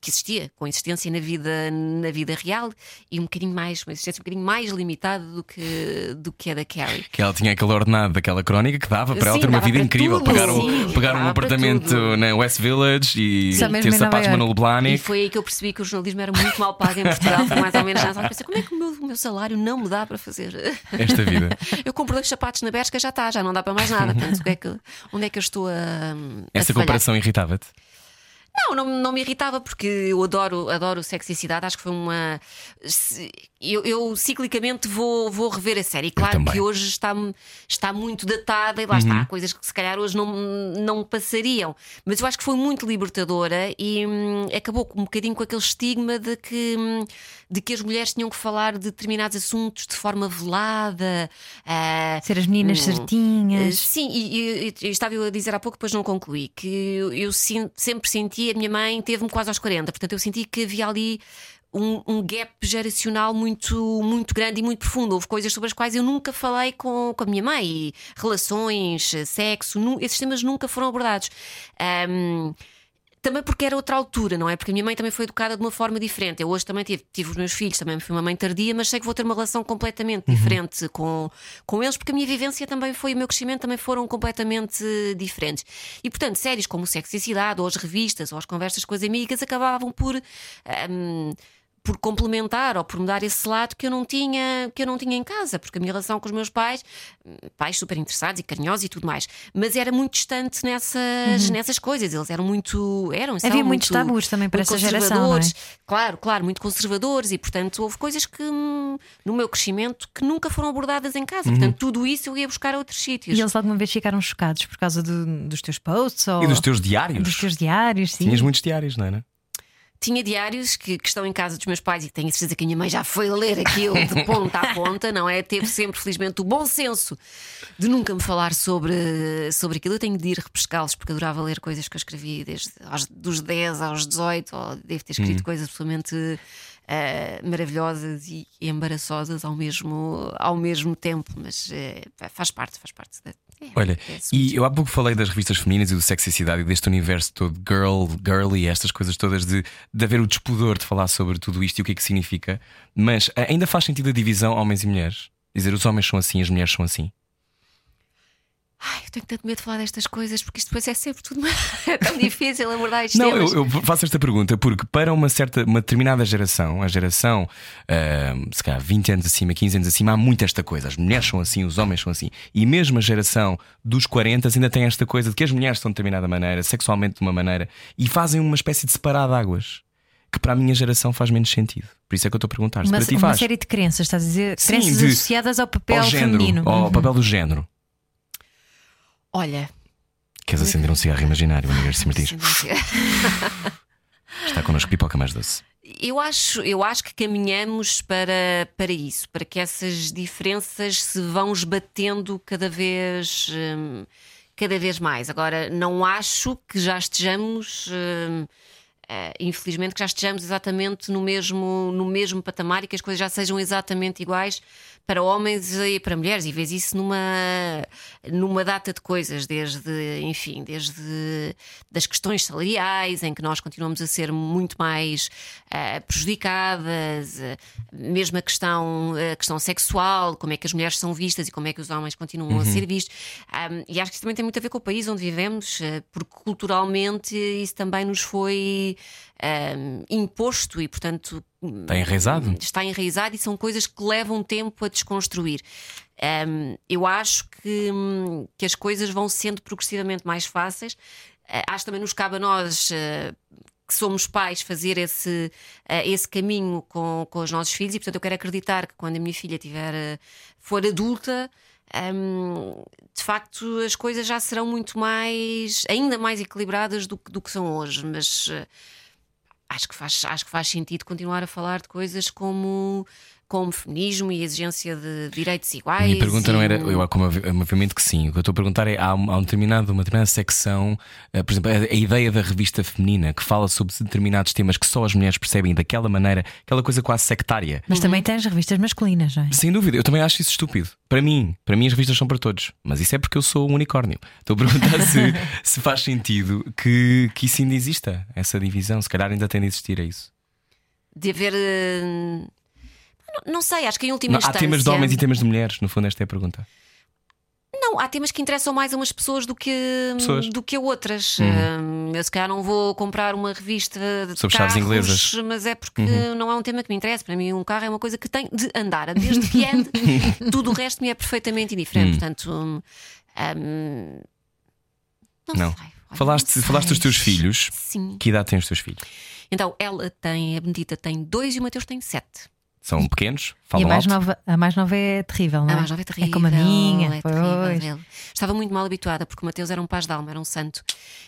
que existia, com existência na vida, na vida real e um bocadinho mais, uma existência um bocadinho mais limitada do que, do que a da Carrie. Que ela tinha aquele ordenado daquela crónica que dava para ela Sim, ter uma vida incrível. tudo. Pagar, um, Sim, pagar um apartamento tudo. na West Village e Só ter sapatos. Manolo E Blahnik. foi aí que eu percebi que o jornalismo era muito mal pago em Portugal, foi mais ou menos nessa. Pensei, como é que o meu, o meu salário não me dá para fazer? Esta vida. Eu compro dois sapatos na Bershka, já está, já não dá para mais nada. Portanto, é que- onde é que eu estou a. a Essa falhar? comparação irritava-te. Não, não, não me irritava porque eu adoro, adoro sexicidade. Acho que foi uma. Eu, eu ciclicamente vou, vou rever a série. Claro que hoje está, está muito datada e lá Uhum. está. Há coisas que se calhar hoje não, não passariam. Mas eu acho que foi muito libertadora e hum, acabou com um bocadinho com aquele estigma de que, hum, de que as mulheres tinham que falar de determinados assuntos de forma velada. ah, Ser as meninas Hum. certinhas. Uh, Sim, e, e- e estava eu a dizer há pouco, depois não concluí, que eu, eu sempre senti, a minha mãe teve-me quase aos 40, portanto eu senti que havia ali um, um gap geracional muito, muito grande e muito profundo. Houve coisas sobre as quais eu nunca falei com, com a minha mãe, relações, sexo, nu- esses temas nunca foram abordados. Ahm, também porque era outra altura, não é? Porque a minha mãe também foi educada de uma forma diferente. Eu hoje também tive, tive os meus filhos, também fui uma mãe tardia, mas sei que vou ter uma relação completamente diferente com, com eles, porque a minha vivência também foi, o meu crescimento também foram completamente diferentes. E portanto, séries como o Sexo e Cidade, ou as revistas, ou as conversas com as amigas, acabavam por. ahm, por complementar ou por me dar esse lado que eu não tinha que eu não tinha em casa, porque a minha relação com os meus pais, hum, pais super interessados e carinhosos e tudo mais, mas era muito distante nessas, nessas coisas. Eles eram muito. Eram, são Havia muitos muito- tabus também para essa geração, não é? Claro, claro, muito conservadores e, portanto, houve coisas que hum, no meu crescimento que nunca foram abordadas em casa. Portanto, tudo isso eu ia buscar a outros sítios. E eles alguma vez ficaram chocados por causa do- dos teus posts ou E dos teus diários? dos teus diários? Sim. Tinhas muitos diários, não era? Tinha diários que, que estão em casa dos meus pais e tenho a certeza que a minha mãe já foi ler aquilo de ponta a ponta, não é? Teve sempre, felizmente, o bom senso de nunca me falar sobre, sobre aquilo. Eu tenho de ir repescá-los porque adorava ler coisas que eu escrevi desde aos, dos 10 aos 18, ou devo ter escrito coisas absolutamente eh, maravilhosas e embaraçosas ao mesmo, ao mesmo tempo, mas eh, faz parte, faz parte. É, Olha, é e eu há pouco falei das revistas femininas e do sexicidade e deste universo todo girl, girly, estas coisas todas de, de haver o despudor de falar sobre tudo isto e o que é que significa, mas ah, ainda faz sentido a divisão homens e mulheres? Dizer os homens são assim, as mulheres são assim. Ai, eu tenho tanto medo de falar destas coisas porque isto depois é sempre tudo é tão difícil abordar estes Não, eu, eu faço esta pergunta porque para uma certa, uma determinada geração, a geração, ah, se calhar 20 anos acima, 15 anos acima, há muito esta coisa. As mulheres são assim, os homens são assim. E mesmo a geração dos 40 ainda tem esta coisa de que as mulheres são de determinada maneira, sexualmente de uma maneira, e fazem uma espécie de separar de águas. Que para a minha geração faz menos sentido. Por isso é que eu estou a perguntar. Se Uma, para ti uma faz. série de crenças, estás a dizer? Sim, crenças de- associadas ao papel ao género, feminino. ao Uhum. papel do género. Olha, Queres acender um cigarro imaginário, Ana Garcia Martins? Está connosco pipoca mais doce. Eu acho, eu acho que caminhamos para, para isso, para que essas diferenças se vão esbatendo cada vez, hum, cada vez mais. Agora, não acho que já estejamos. hum, eh, infelizmente que já estejamos exatamente no mesmo, no mesmo patamar e que as coisas já sejam exatamente iguais para homens e para mulheres e vês isso numa, numa data de coisas, desde, enfim, desde das questões salariais, em que nós continuamos a ser muito mais eh, prejudicadas, eh, mesmo a questão, a questão sexual, como é que as mulheres são vistas e como é que os homens continuam a ser vistos. Um, e acho que isso também tem muito a ver com o país onde vivemos, eh, porque culturalmente isso também nos foi um, imposto e, portanto, Está enraizado? está enraizado e são coisas que levam tempo a desconstruir. Um, eu acho que, que as coisas vão sendo progressivamente mais fáceis eh, acho também nos cabe a nós. eh, que somos pais fazer esse, eh, esse caminho com, com os nossos filhos e portanto eu quero acreditar que quando a minha filha tiver for adulta hum, de facto as coisas já serão muito mais ainda mais equilibradas do, do que são hoje mas acho que faz acho que faz sentido continuar a falar de coisas como como feminismo e exigência de direitos iguais A minha pergunta não e- era, eu como obvi- obviamente que sim. O que eu estou a perguntar é: há, um, há um determinado, uma determinada secção, eh, por exemplo, a, a ideia da revista feminina que fala sobre determinados temas que só as mulheres percebem daquela maneira, aquela coisa quase sectária. Mas também tens revistas masculinas, não é? Sem dúvida, eu também acho isso estúpido. Para mim, para mim as revistas são para todos. Mas isso é porque eu sou um unicórnio. Estou a perguntar se, se faz sentido que, que isso ainda exista, essa divisão. Se calhar ainda tem de existir, é isso. de haver eh, não, sei acho que em última Não, há instância temas de homens e temas de mulheres, no fundo, esta é a pergunta. Não, há temas que interessam mais a umas pessoas do que, Pessoas. Uhum. do que a outras. Hum, eu se calhar não vou comprar uma revista de Sobre carros, inglesas. Uhum. mas é porque não é um tema que me interessa. Para mim, um carro é uma coisa que tem de andar. Desde que ande, tudo o resto me é perfeitamente indiferente. Hum. Portanto, hum, hum, não, Não. sei. Olha, Falaste, não falaste dos teus filhos. Sim. Que idade têm os teus filhos? Então, ela tem, a Benedita tem dois e o Mateus tem sete. São pequenos? E a Falam mais, alto? nova, a mais nova é terrível, não é? A mais nova é terrível. É como a minha. é terrível. Estava muito mal habituada porque o Mateus era um paz de alma, era um santo.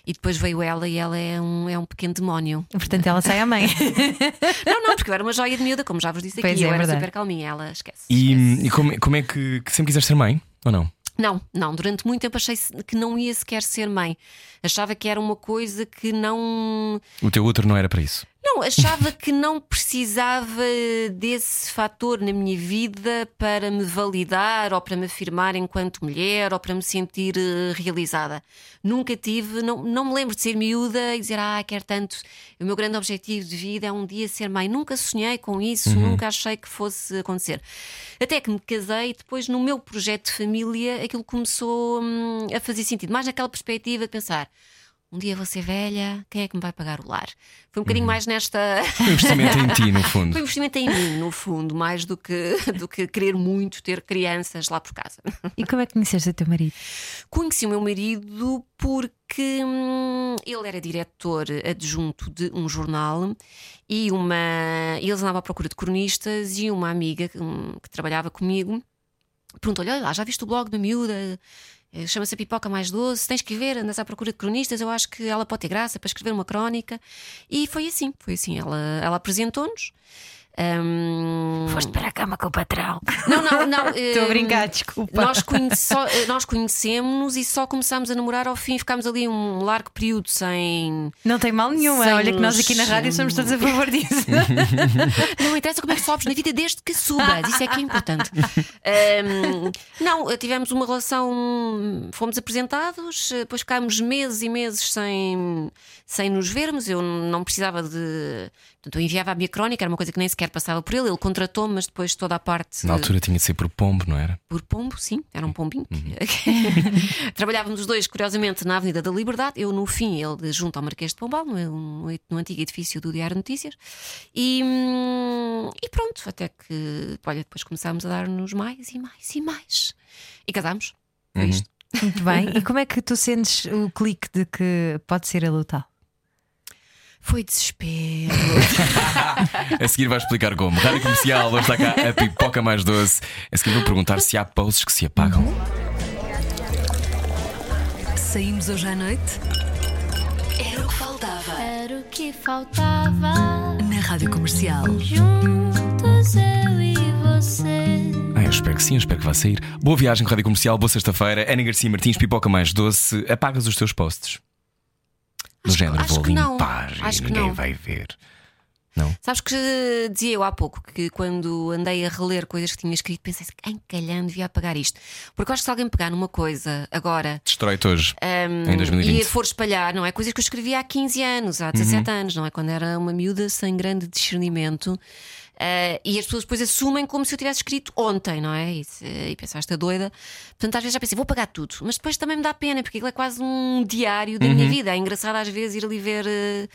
E depois veio ela e ela é um, é um pequeno demónio. Portanto, ela sai à mãe. Não, não, porque eu era uma joia de miúda, como já vos disse aqui. Pois é, eu era verdade. super calminha, ela esquece. E, esquece. e como, como é que, que sempre quiseste ser mãe? Ou não? Não, não, durante muito tempo achei que não ia sequer ser mãe. Achava que era uma coisa que não. O teu útero não era para isso. Não, achava que não precisava desse fator na minha vida para me validar ou para me afirmar enquanto mulher ou para me sentir eh, realizada. Nunca tive, não, não me lembro de ser miúda e dizer, ah, quero tanto. O meu grande objetivo de vida é um dia ser mãe. Nunca sonhei com isso, nunca achei que fosse acontecer. Até que me casei e depois no meu projeto de família aquilo começou hum, a fazer sentido. Mais naquela perspectiva de pensar. Um dia vou ser velha, quem é que me vai pagar o lar? Foi um bocadinho mais nesta. Foi um investimento em ti, no fundo. Foi um investimento em mim, no fundo, mais do que, do que querer muito ter crianças lá por casa. E como é que conheceste o teu marido? Conheci o meu marido porque hum, ele era diretor adjunto de um jornal e uma. Eles andavam à procura de cronistas e uma amiga hum, que trabalhava comigo perguntou-lhe: Olha lá, já viste o blog da miúda? Eh, Chama-se Pipoca Mais Doce, tens que ver, andas à procura de cronistas, eu acho que ela pode ter graça para escrever uma crónica. E foi assim, foi assim. Ela, ela apresentou-nos. Hum, para a cama com o patrão. não, não, não. Estou a hum, brincar, desculpa. nós, conhe só- nós conhecemos-nos e só começámos a namorar ao fim. Ficámos ali um largo período sem. Não tem mal nenhum. Sem Olha que nós aqui na rádio somos todos a favor disso. Não interessa como é que sobes na vida desde que subas. Isso é que é importante. Hum, não, tivemos uma relação. Fomos apresentados, depois ficámos meses e meses sem, sem nos vermos. Eu não precisava de. Portanto, eu enviava a minha crónica, era uma coisa que nem sequer passava por ele. Ele contratou-me, mas depois toda a parte. Na altura tinha de ser por pombo, não era? Por pombo, sim, era um pombinho. Uhum. Trabalhávamos os dois, curiosamente, na Avenida da Liberdade. Eu, no fim, ele junto ao Marquês de Pombal, no, no, no antigo edifício do Diário Notícias. E, e pronto, até que olha, depois começámos a dar-nos mais e mais e mais. E casámos. Foi Uhum. isto. Muito bem. E como é que tu sentes o clique de que pode ser a lutar? Foi desespero. A seguir vai explicar como. Rádio Comercial, hoje está cá a pipoca mais doce. A seguir vou perguntar se há posts que se apagam. Saímos hoje à noite? Era o que faltava. Era o que faltava. Na Rádio Comercial. Juntos eu e você. Ah, eu espero que sim, eu espero que vá sair. Boa viagem com a Rádio Comercial, boa sexta-feira. Ana Garcia Martins, pipoca mais doce. Apagas os teus posts. Do Acho que- género, acho vou que não. limpar e que ninguém não. vai ver. Sabes que dizia eu há pouco que quando andei a reler coisas que tinha escrito, pensei assim, em calhando devia apagar isto. Porque eu acho que se alguém pegar numa coisa agora Destrói-te hoje. um, Em 2020. e for espalhar, não é? Coisas que eu escrevi há 15 anos, há 17 anos, não é? Quando era uma miúda sem grande discernimento. Uh, e as pessoas depois assumem como se eu tivesse escrito ontem, não é? E, e pensaste a doida. Portanto, às vezes já pensei, vou pagar tudo, mas depois também me dá pena, porque aquilo é quase um diário da minha vida. É engraçado às vezes ir ali ver uh,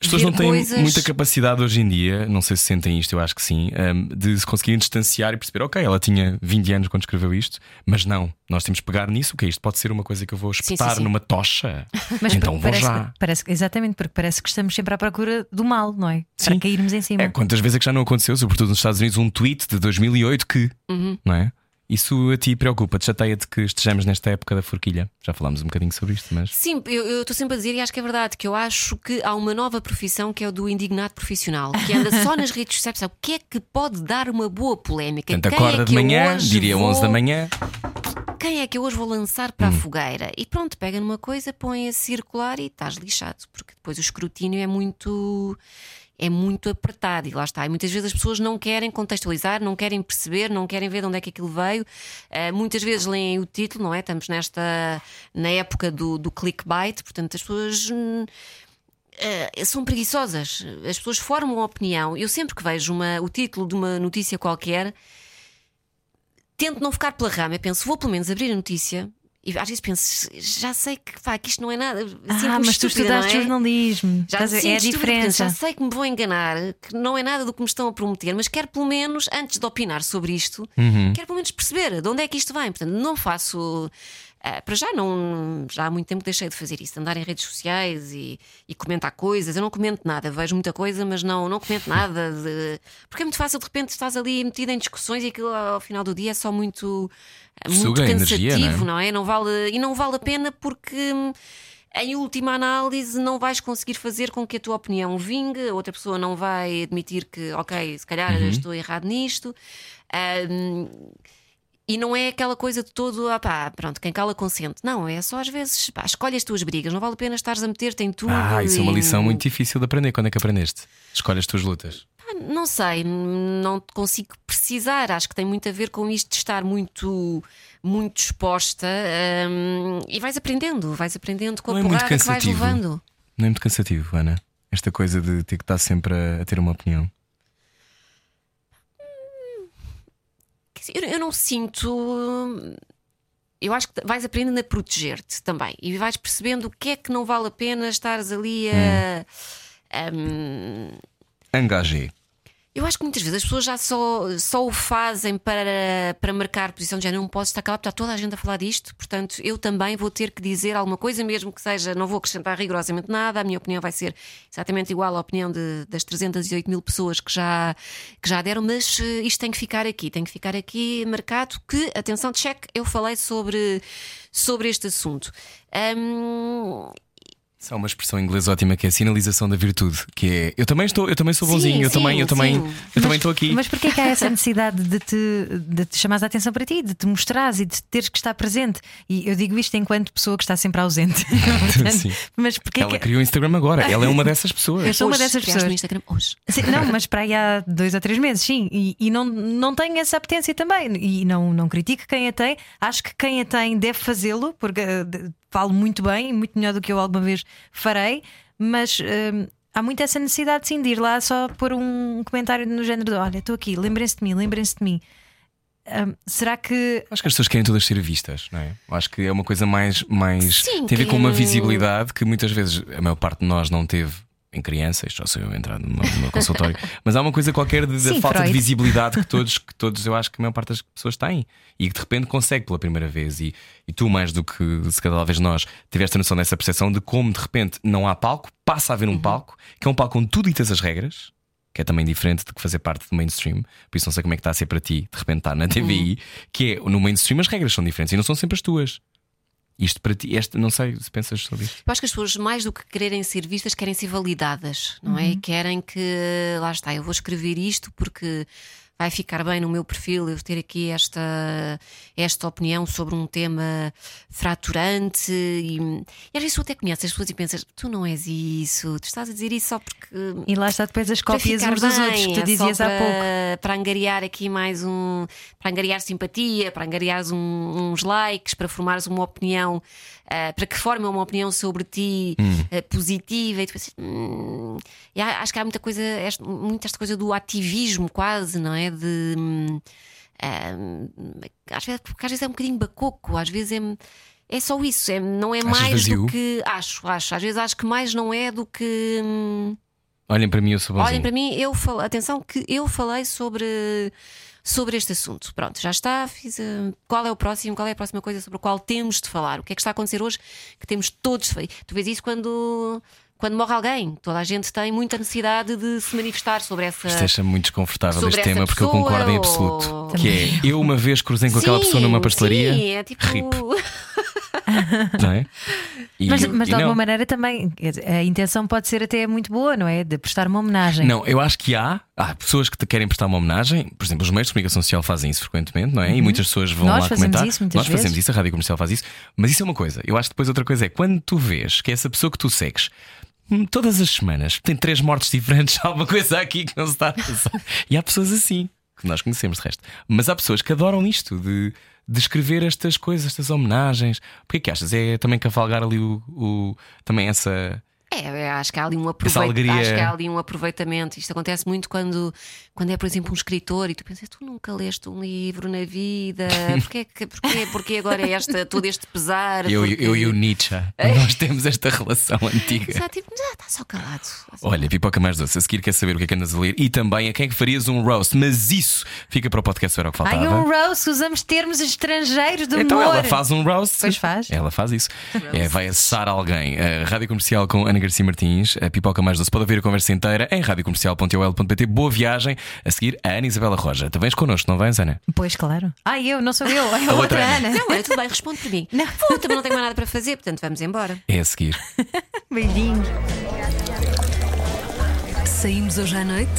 As pessoas não têm coisas. muita capacidade hoje em dia, não sei se sentem isto, eu acho que sim, hum, de se conseguirem distanciar e perceber, ok, ela tinha 20 anos quando escreveu isto, mas não, nós temos que pegar nisso, o que é isto? Pode ser uma coisa que eu vou espetar sim, sim. numa tocha. Mas então vou parece, já. parece- exatamente, porque parece que estamos sempre à procura do mal, não é? Para Sim. cairmos em cima. É, quantas vezes é que já não aconteceu, sobretudo nos Estados Unidos, um tweet de 2008 que, Uhum. não é? Isso a ti preocupa-te, chateia-te que estejamos nesta época da forquilha. Já falámos um bocadinho sobre isto, mas. Sim, eu estou sempre a dizer e acho que é verdade, que eu acho que há uma nova profissão que é o do indignado profissional, que anda só nas redes sociais. O que é que pode dar uma boa polémica? Portanto, Quem acorda é de manhã, diria vou... 11 da manhã. Quem é que eu hoje vou lançar para a fogueira? E pronto, pega numa coisa, põe a circular e estás lixado, porque depois o escrutínio é muito. É muito apertado e lá está. E muitas vezes as pessoas não querem contextualizar, não querem perceber, não querem ver de onde é que aquilo veio. Ah, muitas vezes leem o título, não é? Estamos nesta na época do, do clickbait, portanto as pessoas eh, são preguiçosas. As pessoas formam opinião. Eu sempre que vejo uma- o título de uma notícia qualquer, tento não ficar pela rama. Eu penso, vou pelo menos abrir a notícia. E às vezes penso, já sei que, pá, que isto não é nada. ah, mas tu estúpida, estudaste não é? jornalismo. Já sinto é a estúpida, diferença. Já sei que me vou enganar, que não é nada do que me estão a prometer, mas quero pelo menos, antes de opinar sobre isto, Uhum. quero pelo menos perceber de onde é que isto vem. Portanto, não faço. Ah, para já, não, já há muito tempo deixei de fazer isso, andar em redes sociais e, e comentar coisas. Eu não comento nada, vejo muita coisa, mas não, não comento nada. de- porque é muito fácil, de repente, estás ali metida em discussões e aquilo ao final do dia é só muito, ah, muito Suga cansativo, energia, não é? não é? Não vale, e não vale a pena porque. Em última análise, não vais conseguir fazer com que a tua opinião vingue, a outra pessoa não vai admitir que, ok, se calhar Uhum. estou errado nisto. Ahm, e não é aquela coisa de todo, ah pá, pronto, quem cala consente. Não, é só às vezes, pá, escolhe as tuas brigas, não vale a pena estares a meter-te em tudo. Ah, isso é uma e- lição muito difícil de aprender. Quando é que aprendeste? Escolhe as tuas lutas. Pá, Não sei, não te consigo precisar. Acho que tem muito a ver com isto de estar muito, muito exposta hum, e vais aprendendo, vais aprendendo com Não a é muito porrada que vais levando. Não é muito cansativo, Ana? Esta coisa de ter que estar sempre a, a ter uma opinião. Quer dizer, Eu, eu não sinto. Eu acho que vais aprendendo a proteger-te também e vais percebendo o que é que não vale a pena estares ali a. hum, Engagé. Eu acho que muitas vezes as pessoas já só, só o fazem para, para marcar posição de género. Não posso estar calado, está toda a gente a falar disto, portanto eu também vou ter que dizer alguma coisa, mesmo que seja, não vou acrescentar rigorosamente nada. A minha opinião vai ser exatamente igual à opinião de- das 308 mil pessoas que já, que já deram, mas eh, isto tem que ficar aqui, tem que ficar aqui marcado. Que, atenção, cheque, eu falei sobre, sobre este assunto. Isso é uma expressão inglesa ótima que é a sinalização da virtude, que é eu também estou, eu também sou Sim, bonzinho, eu sim, também, eu também, sim. eu também estou aqui. Mas porquê que há essa necessidade de te, de te chamares a atenção para ti, de te mostrares e de teres que estar presente? E eu digo isto enquanto pessoa que está sempre ausente. Sim. mas porquê Ela que. criou o Instagram agora, ela é uma dessas pessoas. Eu sou uma hoje, dessas criaste pessoas. no Instagram hoje. Sim, não, mas para aí há dois ou três meses, sim. E, e não, não tenho essa apetência também. E não, não critico quem a tem. Acho que quem a tem deve fazê-lo, porque eh, falo muito bem, muito melhor do que eu alguma vez farei. Mas eh, há muito essa necessidade, sim, de ir lá só pôr um comentário no género de: olha, estou aqui, lembrem-se de mim, lembrem-se de mim. Ah, será que Acho que as pessoas querem todas ser vistas, não é? Acho que é uma coisa mais. mais Sim, tem a ver com uma visibilidade que muitas vezes a maior parte de nós não teve em criança, isto já sou eu a entrar no meu, no meu consultório, mas há uma coisa qualquer de- da Sim, falta Freud. de visibilidade que todos, que todos eu acho que a maior parte das pessoas têm e que de repente consegue pela primeira vez. E, e tu, mais do que se cada vez nós, tiveste a noção dessa percepção de como de repente não há palco, passa a haver um Uhum. palco, que é um palco onde tu ditas as regras. Que é também diferente de que fazer parte do mainstream, por isso não sei como é que está a ser para ti, de repente estar na TVI, Uhum. que é no mainstream as regras são diferentes e não são sempre as tuas. Isto para ti, este, não sei se pensas sobre isto. Eu acho que as pessoas, mais do que quererem ser vistas, querem ser validadas, não é? E querem que, lá está, eu vou escrever isto porque vai ficar bem no meu perfil eu ter aqui esta, esta opinião sobre um tema fraturante. E, e às vezes tu até conheces as pessoas e pensas, tu não és isso, tu estás a dizer isso só porque. E lá está depois as cópias uns dos outros que tu é dizias há para, pouco. Para angariar aqui mais um. Para angariar simpatia, para angariar um- uns likes, para formares uma opinião, ah, para que formem uma opinião sobre ti ah, positiva. E pensas, hum, e há- acho que há muita coisa, este- muito esta coisa do ativismo, quase, não é? De. hum, ah, às, vezes, porque às vezes é um bocadinho bacoco, às vezes é. É só isso, é, não é Achas mais vazio? do que. Acho, acho. Às vezes acho que mais não é do que. hum, Olhem para mim, eu sou bonzinho. Olhem para mim, eu falo, atenção que eu falei sobre, sobre este assunto. Pronto, já está. Fiz, eh, qual é o próximo? Qual é a próxima coisa sobre a qual temos de falar? O que é que está a acontecer hoje que temos todos de fazer? Tu vês isso quando. Quando morre alguém, toda a gente tem muita necessidade de se manifestar sobre essa. Isto deixa-me muito desconfortável este tema porque eu concordo em ou- absoluto. Que é, eu uma vez cruzei com aquela Sim, pessoa numa pastelaria, Sim, é tipo. rip. não é? E- Mas, mas de alguma não. maneira também a intenção pode ser até muito boa, não é? De prestar uma homenagem. Não, eu acho que há, há pessoas que te querem prestar uma homenagem. Por exemplo, os meios de comunicação social fazem isso frequentemente, não é? E muitas pessoas vão Uhum. Nós lá fazemos comentar. isso muitas Nós fazemos vezes. isso, a rádio comercial faz isso. Mas isso é uma coisa. Eu acho que depois outra coisa é quando tu vês que essa pessoa que tu segues. hum, Todas as semanas tem três mortes diferentes, há alguma coisa aqui que não se está a passar. E há pessoas assim, que nós conhecemos de resto. Mas há pessoas que adoram isto de, de escrever estas coisas, estas homenagens. Porquê que achas? É também cavalgar ali o, o- também essa. É, acho que há ali um aproveitamento. alegria. Acho que há ali um aproveitamento. Isto acontece muito quando, quando é, por exemplo, um escritor e tu pensas, tu nunca leste um livro na vida, porquê, que- porquê, porquê agora é esta, todo este pesar? Eu, Porque- eu e o Nietzsche, nós temos esta relação antiga. Está tipo, ah, está só calado. Olha, pipoca mais doce. A seguir quer saber o que é que andas a ler e também a quem é que farias um roast. Mas isso fica para o podcast Era o que faltava. Ai, um roast, usamos termos estrangeiros do Então humor. ela faz um roast. Pois faz. Ela faz isso. É, vai assar alguém. A Rádio Comercial com Ana Garcia Martins, a pipoca mais doce. Pode ouvir a conversa inteira em radiocomercial.ol.pt. Boa viagem. A seguir, a Ana Isabela Roja. Tu vens connosco, não vens, Ana? Pois, claro. Ai, eu, não sou eu, é a outra outra Ana. Ana. Não, olha, tudo bem, responde por mim. Não. Vou, também não tenho mais nada para fazer, portanto vamos embora. É a seguir. Beijinho. Saímos hoje à noite?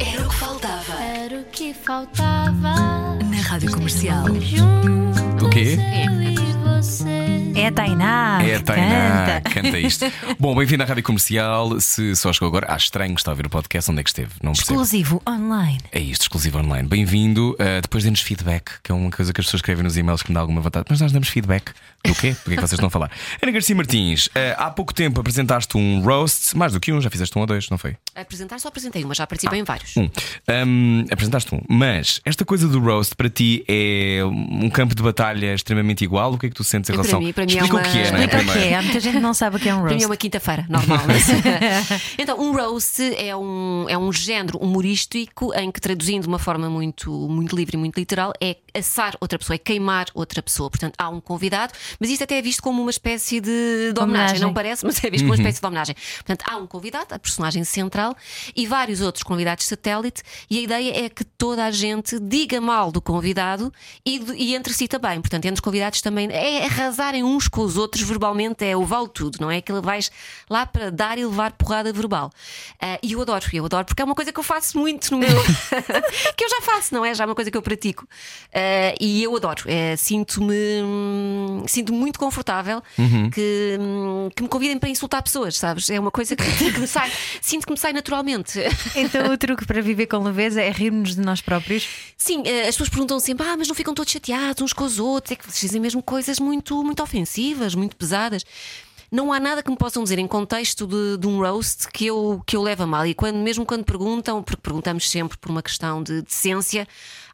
Era o que faltava. Era o que faltava. Na Rádio Comercial. Juntos, O quê? eu e você. É a Tainá. É a Tainá, canta. canta isto. Bom, bem-vindo à Rádio Comercial. Se só chegou agora, acho estranho que está a ouvir o podcast. Onde é que esteve? Não percebo. Exclusivo online. É isto, exclusivo online. Bem-vindo. Uh, depois dê-nos feedback, que é uma coisa que as pessoas escrevem nos e-mails que me dá alguma vontade. Mas nós damos feedback. Do quê? Do que é que vocês estão a falar? Ana Garcia Martins, uh, há pouco tempo apresentaste um roast, mais do que um, já fizeste um ou dois, não foi? Apresentar só apresentei uma, já participei em vários. Um. Um, apresentaste um. Mas esta coisa do roast para ti é um campo de batalha extremamente igual? O que é que tu sentes em Para relação mim- para mim é Explica uma- o que é, não é? Explica o que é. Há muita gente que não sabe o que é um Para mim roast. é uma quinta-feira, normal. mas- então, um roast é um, é um género humorístico em que, traduzindo de uma forma muito, muito livre e muito literal, é assar outra pessoa, é queimar outra pessoa. Portanto, há um convidado, mas isto até é visto como uma espécie de, de homenagem. Homenagem. Não parece, mas é visto como uma espécie de homenagem. Portanto, há um convidado, a personagem central, e vários outros convidados satélite, e a ideia é que toda a gente diga mal do convidado e, e entre si também. Portanto, entre os convidados também é arrasarem uns com os outros verbalmente, é o vale tudo, não é? Que ele vais lá para dar e levar porrada verbal. Ah, e eu adoro, eu adoro, porque é uma coisa que eu faço muito no meu. que eu já faço, não é? Já é uma coisa que eu pratico. Ah, e eu adoro. É, sinto-me hum, sinto-me muito confortável que, hum, que me convidem para insultar pessoas, sabes? É uma coisa que, que me sai, sinto que me sai naturalmente. Então o truque para viver com leveza é rirmos de nós próprios. Sim, eh, as pessoas perguntam sempre: ah, mas não ficam todos chateados uns com os outros? É que vocês dizem mesmo coisas muito, muito ofensivas, muito pesadas. Não há nada que me possam dizer em contexto de, de um roast que eu, que eu leve a mal. E quando, mesmo quando perguntam, porque perguntamos sempre por uma questão de decência,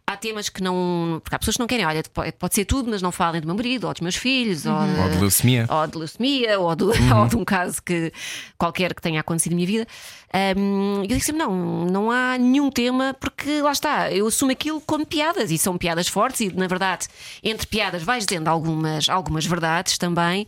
há temas que não. Porque há pessoas que não querem, olha, pode, ser tudo, mas não falem do meu marido, ou dos meus filhos, ou, Ou de leucemia. ou de leucemia, ou, do- ou de um caso que, qualquer que tenha acontecido na minha vida. Hum, eu digo sempre: não, não há nenhum tema, porque lá está, eu assumo aquilo como piadas e são piadas fortes, e na verdade, entre piadas vais dizendo algumas, algumas verdades também,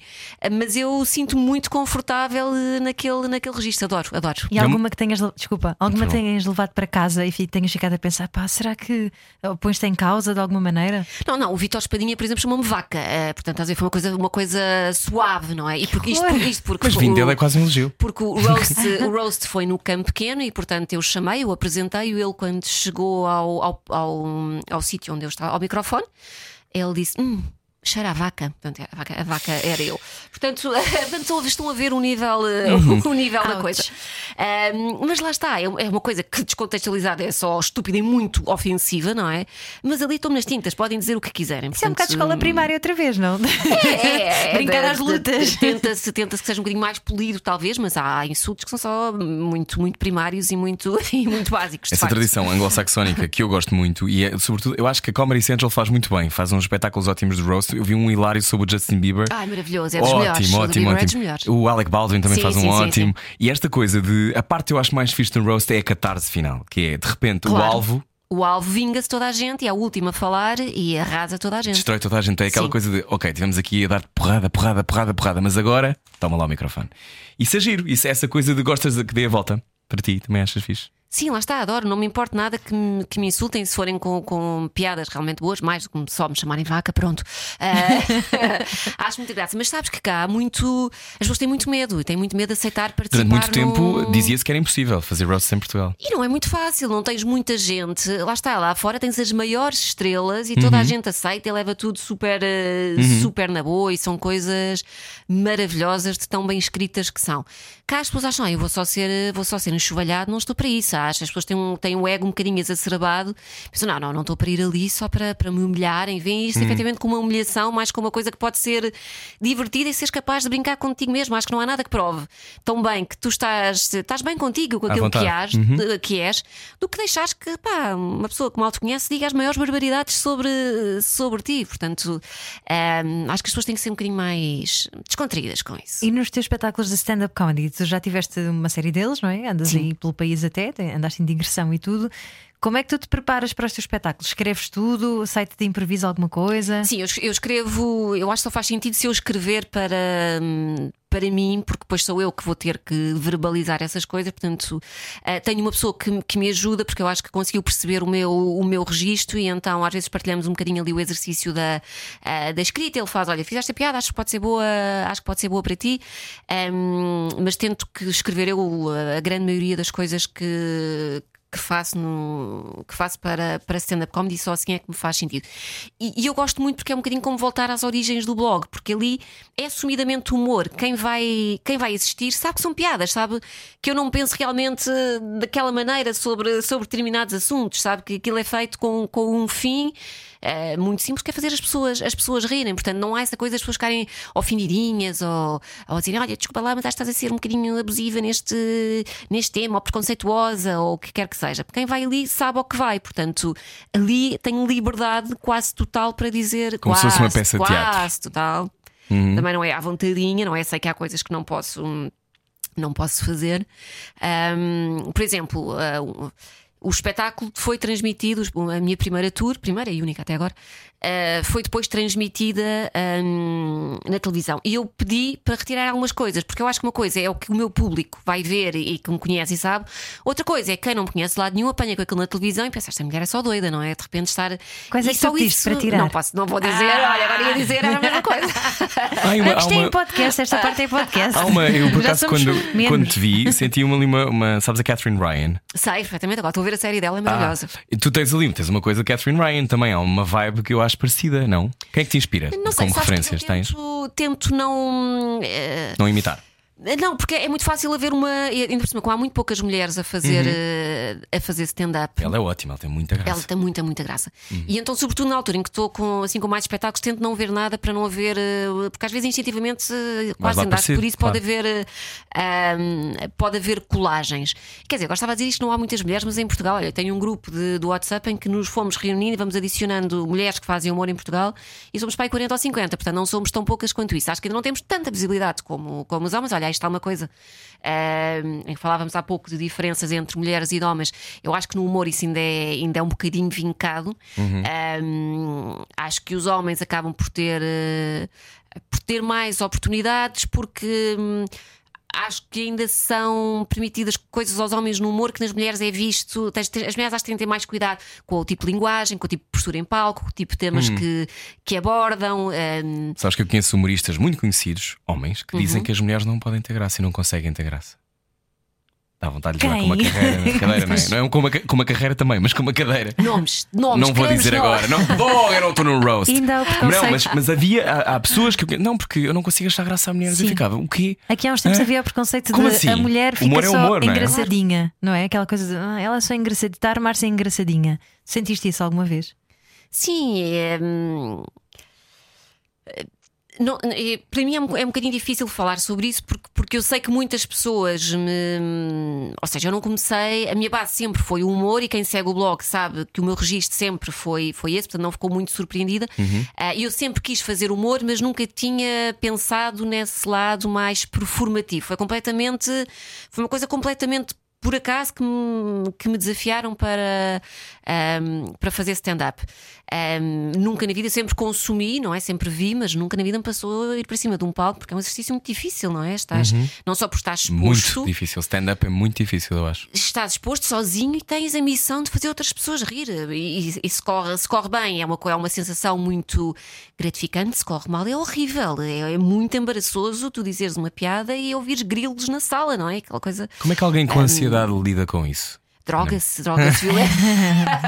mas eu sinto-me muito confortável eh, naquele, naquele registro. Adoro, adoro. E alguma que tenhas, desculpa, alguma Muito que tenhas levado para casa e tenhas ficado a pensar, pá, será que pões-te em causa de alguma maneira? Não, não, o Vitor Espadinha, por exemplo, chamou-me vaca. eh, portanto, a ver, foi uma coisa, uma coisa suave, não é? E porque, isto, horror. isto porque Mas o- vindo dele é quase um elogio. Porque o roast, o roast foi no campo pequeno e, portanto, eu chamei, eu apresentei. Ele, quando chegou ao, ao, ao, ao sítio onde eu estava, ao microfone, ele disse: Hum, cheira a vaca. Portanto, a vaca, a vaca era eu. Portanto, portanto estão a ver o nível, eh, o nível da coisa. Ahm, mas lá está, é é uma coisa que descontextualizada é só estúpida e muito ofensiva, não é? Mas ali estão nas tintas, podem dizer o que quiserem. Isso é um bocado de escola Portanto, primária outra vez, não? é, é, Brincar de- às lutas. Tenta-se tenta que seja um bocadinho mais polido, talvez, mas há insultos que são só muito, muito primários e muito, e muito básicos. Essa tradição anglo-saxónica que eu gosto muito e, é, sobretudo, eu acho que a Comedy Central faz muito bem, faz uns espetáculos ótimos de roast. Eu vi um hilário sobre o Justin Bieber. Ai, maravilhoso, é dos melhores. Ótimo, O do ótimo, é dos ótimo. melhores. O Alec Baldwin também Sim, faz um sim, sim, ótimo. E esta coisa de. A parte que eu acho mais fixe no roast é a catarse final, que é de repente o Claro. alvo O alvo vinga-se toda a gente e é a última a falar e arrasa toda a gente. destrói toda a gente. É aquela Sim. coisa de, ok, tivemos aqui a dar porrada, porrada, porrada, porrada, mas agora toma lá o microfone. Isso é giro, isso é essa coisa de gostas de que dê a volta. Para ti, também achas fixe? Sim, lá está, adoro. Não me importa nada que me, que me insultem se forem com, com piadas realmente boas, mais do que só me chamarem vaca, pronto. Ah, acho muita graça. Mas sabes que cá há muito. As pessoas têm muito medo e têm muito medo de aceitar participar. Durante muito tempo no- dizia-se que era impossível fazer roasts em Portugal. E não é muito fácil, não tens muita gente. Lá está, lá fora tens as maiores estrelas e toda a gente aceita e leva tudo super, eh, super na boa e são coisas maravilhosas de tão bem escritas que são. Cá as pessoas acham, ah, eu vou só ser, vou só ser enxovalhado, não estou para isso. Acho, as pessoas têm um, têm um ego um bocadinho exacerbado. Pensam, não, não, não estou para ir ali só para, para me humilharem. Vêem isto efetivamente como uma humilhação, mais como uma coisa que pode ser divertida e seres capaz de brincar contigo mesmo. Acho que não há nada que prove tão bem que tu estás, estás bem contigo com aquilo que has, de- que és, do que deixares que pá, uma pessoa que mal te conhece diga as maiores barbaridades sobre, sobre ti. Portanto, ahm, acho que as pessoas têm que ser um bocadinho mais descontraídas com isso. E nos teus espetáculos de stand-up comedy, tu já tiveste uma série deles, não é? Andas aí pelo país até, te- andaste em digressão e tudo. Como é que tu te preparas para os teus espetáculos? Escreves tudo? Sai-te de improviso alguma coisa? Sim, eu, eu escrevo, eu acho que só faz sentido se eu escrever para, hum, para mim, porque depois sou eu que vou ter que verbalizar essas coisas. Portanto, eh, tenho uma pessoa que, que me ajuda, porque eu acho que conseguiu perceber o meu, o meu registro, e então às vezes partilhamos um bocadinho ali o exercício da, eh, da escrita. Ele faz: Olha, fizeste a piada, acho que pode ser boa, acho que pode ser boa para ti, Hum, mas tento que escrever eu a grande maioria das coisas que que faço, no, que faço para, para stand-up comedy, só assim é que me faz sentido. E, e eu gosto muito porque é um bocadinho como voltar às origens do blog, porque ali é assumidamente humor. Quem vai, quem vai assistir sabe que são piadas, sabe que eu não penso realmente daquela maneira sobre, sobre determinados assuntos, sabe que aquilo é feito com, com um fim. Eh, muito simples, que é fazer as pessoas, as pessoas rirem. Portanto, não há essa coisa das pessoas ficarem ofendidinhas ou, ou dizerem: Olha, desculpa lá, mas acho que estás a ser um bocadinho abusiva neste, neste tema, ou preconceituosa, ou o que quer que seja. Quem vai ali sabe ao que vai. Portanto, ali tenho liberdade quase total para dizer. Como se quase, fosse uma peça de quase teatro. Uhum. total. Também não é à vontadinha, não é? Sei que há coisas que não posso não posso fazer. Ahm, por exemplo, ah, o- espetáculo foi transmitido, a minha primeira tour, primeira e única até agora, ah, foi depois transmitida ahm, na televisão. E eu pedi para retirar algumas coisas, porque eu acho que uma coisa é o que o meu público vai ver e que me conhece e sabe, outra coisa é quem não me conhece de lado nenhum apanha com aquilo na televisão e pensa, esta mulher é só doida, não é? De repente estar. Quais é que só isso- para tirar? Não, posso, não vou dizer, olha, agora ia dizer era a mesma coisa. Há uma, há tem uma, podcast, esta parte é podcast. há uma- eu por acaso quando, menos. quando te vi senti uma, ali uma, uma- sabes a Catherine Ryan? Sei perfeitamente, agora estou a ver a série dela, é maravilhosa. Ah, e tu tens ali, tens uma coisa de Catherine Ryan também, há uma vibe que eu acho parecida, não? Quem é que te inspira? Não sei, Como referências eu tens? tento, tento não. eh, Não imitar. Não, porque é muito fácil haver uma. Ainda por cima, como há muito poucas mulheres a fazer, Uhum. eh, a fazer stand-up. Ela é ótima, ela tem muita Ela graça. tem muita, muita graça. Uhum. E então, sobretudo na altura em que estou com, assim, com mais espetáculos, tento não ver nada para não haver. eh, Porque às vezes, instintivamente, eh, quase andaste parecido, por isso, claro. pode haver. eh, ahm, pode haver colagens. Quer dizer, agora estava a dizer isto, não há muitas mulheres, mas em Portugal, olha, tenho um grupo de, do WhatsApp em que nos fomos reunindo e vamos adicionando mulheres que fazem humor em Portugal e somos para aí 40 ou 50, portanto não somos tão poucas quanto isso. Acho que ainda não temos tanta visibilidade como, como os homens. Olha, está uma coisa ahm, em que falávamos há pouco de diferenças entre mulheres e homens. Eu acho que no humor isso ainda é, ainda é um bocadinho vincado. Ahm, acho que os homens acabam por ter, eh, por ter mais oportunidades porque. hum, Acho que ainda são permitidas coisas aos homens no humor que nas mulheres é visto. As mulheres acho que têm de ter mais cuidado com o tipo de linguagem, com o tipo de postura em palco, com o tipo de temas que, que abordam. hum, Sabes que eu conheço humoristas muito conhecidos, homens, que Uhum. dizem que as mulheres não podem ter graça e não conseguem ter graça. Dá vontade de levar com uma carreira cadeira, não é? Não é com uma, com uma carreira também, mas com uma cadeira. nomes, nomes. Não vou dizer nomes. agora, não vou, eu não estou no roast. Ainda Não, mas, mas havia há, há pessoas que eu, não, porque eu não consigo achar graça a mulheres. Eu ficava, o quê? Aqui há uns tempos Hã? havia o preconceito Como de assim? a mulher fica Humor é só humor, não é? engraçadinha, não é? Aquela coisa de ah, ela é só engraçadinha, está a armar-se engraçadinha. Sentiste isso alguma vez? Sim, é, hum, Não, para mim é um, é um bocadinho difícil falar sobre isso porque, porque eu sei que muitas pessoas me. Ou seja, eu não comecei. A minha base sempre foi o humor e quem segue o blog sabe que o meu registro sempre foi, foi esse, portanto não ficou muito surpreendida. Ah, eu sempre quis fazer humor, mas nunca tinha pensado nesse lado mais performativo. Foi completamente. Foi uma coisa completamente por acaso que me, que me desafiaram para, ahm, para fazer stand-up. Ahm, nunca na vida, sempre consumi, não é? Sempre vi, mas nunca na vida me passou a ir para cima de um palco, porque é um exercício muito difícil, não é? Estás, Não só por estar exposto, Muito difícil. Stand-up é muito difícil, eu acho. estás exposto sozinho e tens a missão de fazer outras pessoas rir. E, e- e se, corre, se corre bem, é uma, é uma sensação muito gratificante. Se corre mal, é horrível. É, é muito embaraçoso tu dizeres uma piada e ouvires grilos na sala, não é? Aquela coisa. Como é que alguém com ansiedade lida com isso? Droga-se, droga-se violenta.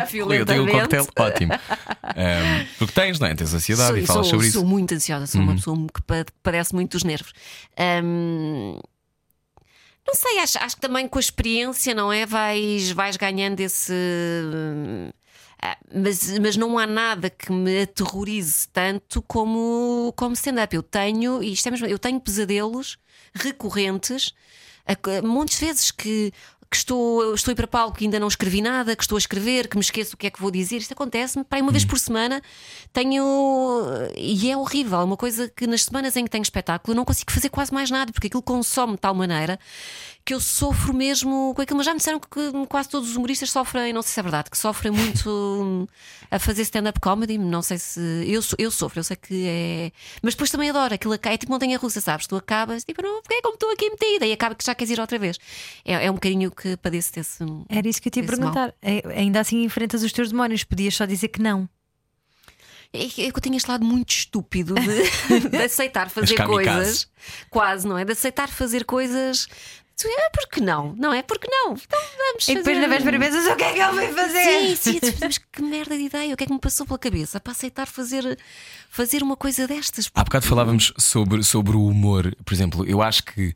Eu tenho um coquetel ótimo. Um, porque tens, não é? Tens ansiedade Sou, e falas sou, sobre sou isso. Uhum. muito ansiosa, sou uma pessoa que pa- padece muito dos nervos. Ahm, não sei, acho, acho que também com a experiência, não é? Vais, vais ganhando esse. ah, Mas, mas não há nada que me aterrorize tanto como, como stand-up. Eu tenho, e isto é mesmo, eu tenho pesadelos recorrentes, a- montes de vezes que, que estou, estou a ir para palco e ainda não escrevi nada, que estou a escrever, que me esqueço o que é que vou dizer. Isto acontece-me para aí uma vez por semana. Tenho. E é horrível. É uma coisa que nas semanas em que tenho espetáculo eu não consigo fazer quase mais nada, porque aquilo consome de tal maneira que eu sofro mesmo com aquilo. Mas já me disseram que quase todos os humoristas sofrem, não sei se é verdade, que sofrem muito a fazer stand-up comedy. Não sei se. Eu, eu sofro, eu sei que é. Mas depois também adoro. Aquilo é tipo montanha russa, sabes? Tu acabas, tipo, não, porque é como estou aqui metida e acaba que já queres ir outra vez. É, é um bocadinho que padeço desse. Era isso que eu te ia perguntar. É, Ainda assim enfrentas os teus demónios, podias só dizer que não. É que eu tenho este lado muito estúpido de, de aceitar fazer coisas, quase, não é? De aceitar fazer coisas. Tu, É porque não, não é? Porque não? Então vamos E depois fazer. na véspera pensas o que é que ele vai fazer? Sim, sim, tu, mas que merda de ideia, o que é que me passou pela cabeça para aceitar fazer, fazer uma coisa destas? Há bocado falávamos sobre, sobre o humor. Por exemplo, eu acho que.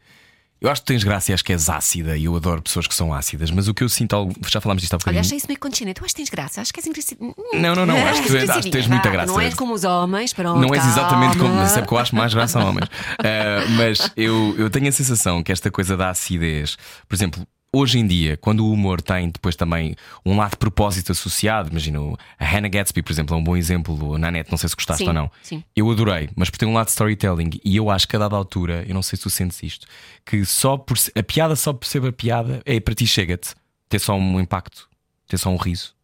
Eu acho que tens graça e acho que és ácida e eu adoro pessoas que são ácidas, mas o que eu sinto. algo- Já falámos disto há Olha, bocadinho. achei isso meio condescendente. Tu acho que tens graça, acho que és engraçadinho. Hum, Não, não, não, acho que, és acho que tens muita graça. Não és como os homens, pronto. Não és exatamente como. Mas é porque eu acho mais graça a homens. Ah, mas eu, eu tenho a sensação que esta coisa da acidez, por exemplo, hoje em dia, quando o humor tem depois também um lado de propósito associado, imagino a Hannah Gatsby, por exemplo, é um bom exemplo na net, não sei se gostaste Sim, ou não. sim. Eu adorei, mas por ter um lado de storytelling e eu acho que a dada altura, eu não sei se tu sentes isto, que só por a piada só por ser a piada, é para ti chega-te ter só um impacto, ter só um riso.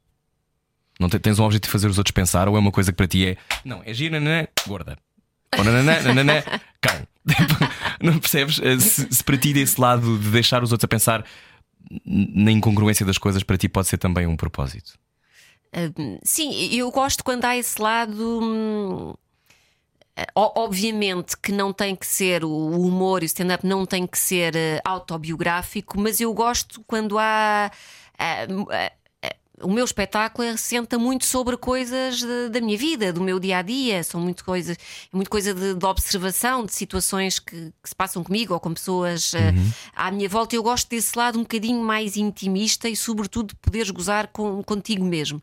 Não te- tens um objetivo de fazer os outros pensar, ou é uma coisa que para ti é não, é gira, nanã, gorda. Ou nananã, nananã, cão. não percebes? Eh, Se, se para ti desse lado de deixar os outros a pensar na incongruência das coisas, para ti pode ser também um propósito. Hum, Sim, eu gosto quando há esse lado. hum, o- Obviamente que não tem que ser o humor e o stand-up não tem que ser eh, autobiográfico, mas eu gosto quando há. ah, m- ah, ah, o meu espetáculo assenta muito sobre coisas de- da minha vida, do meu dia a dia. São muito coisas, muito coisa de, de observação, de situações que, que se passam comigo ou com pessoas ah, à minha volta. Eu gosto desse lado um bocadinho mais intimista e, sobretudo, de poderes gozar com, contigo mesmo.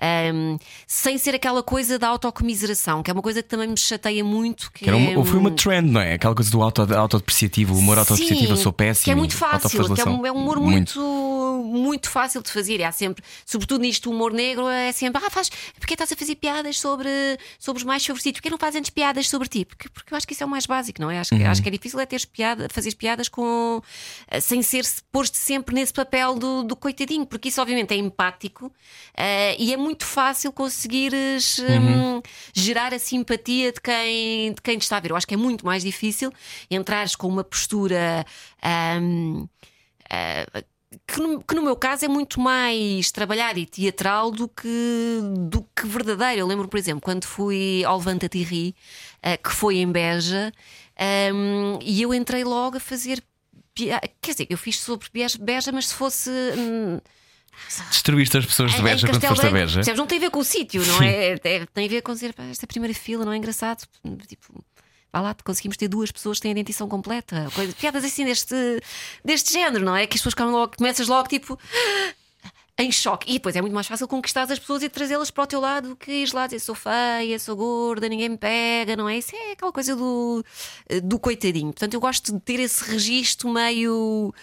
Ahm, sem ser aquela coisa da autocomiseração, que é uma coisa que também me chateia muito. Que Que era uma- é, foi uma trend, não é? Aquela coisa do auto, autodepreciativo, o humor autodepreciativo, eu sou péssimo. Que é muito fácil, é um, é um humor muito, muito fácil de fazer. E há sempre, sobretudo nisto, o humor negro é sempre, ah, faz, porque estás a fazer piadas sobre, sobre os mais favorecidos? Porquê não fazes antes piadas sobre ti? Porque, porque eu acho que isso é o mais básico, não é? Acho, que, acho que é difícil é teres piada, fazer piadas com eh, sem ser pôr-te sempre nesse papel do, do coitadinho, porque isso obviamente é empático eh, e é muito fácil conseguires hum, gerar a simpatia de quem, de quem te está a ver. Eu acho que é muito mais difícil entrares com uma postura. hum, ah, que no, que no meu caso é muito mais trabalhar e teatral do que, do que verdadeiro. Eu lembro, por exemplo, quando fui ao Levanta-te e Ri, ah, que foi em Beja, hum, e eu entrei logo a fazer. Quer dizer, eu fiz sobre Beja, mas se fosse. hum, Destruíste as pessoas de Beja quando foste a Beja. Não tem a ver com o sítio, não é? É- Tem a ver com dizer, "Pá, esta primeira fila não é engraçado. Tipo, vá lá, conseguimos ter duas pessoas que têm a dentição completa. Coisa, piadas assim deste, deste género, não é? Que as pessoas logo, começas logo tipo. em choque. E depois é muito mais fácil conquistar as pessoas e trazê-las para o teu lado do que ir lá dizer sou feia, sou gorda, ninguém me pega, não é? Isso é aquela coisa do, do coitadinho. Portanto, eu gosto de ter esse registro meio.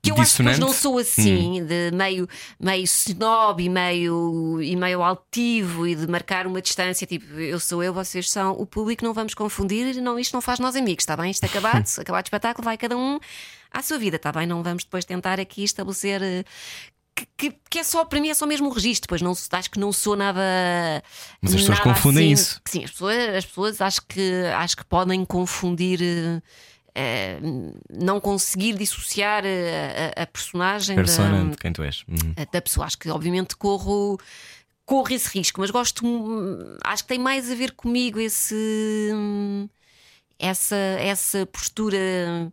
Que eu acho que Dissonante? não sou assim, de meio, meio snob e meio, e meio altivo e de marcar uma distância, tipo, eu sou eu, vocês são o público, não vamos confundir, não, isto não faz nós amigos, está bem? Isto acabado, acabado o espetáculo, vai cada um à sua vida, está bem? Não vamos depois tentar aqui estabelecer. eh, Que, que- que é só, para mim, é só mesmo o registro. Depois não, acho que não sou nada. Mas as pessoas confundem assim- isso. Sim, as pessoas, as pessoas acho, que, acho que podem confundir. eh, eh, não conseguir dissociar eh, a, a personagem da, Persona de quem tu és. Uhum. da pessoa. Acho que obviamente corro, corro esse risco, mas gosto, hum, acho que tem mais a ver comigo esse, hum, essa, essa postura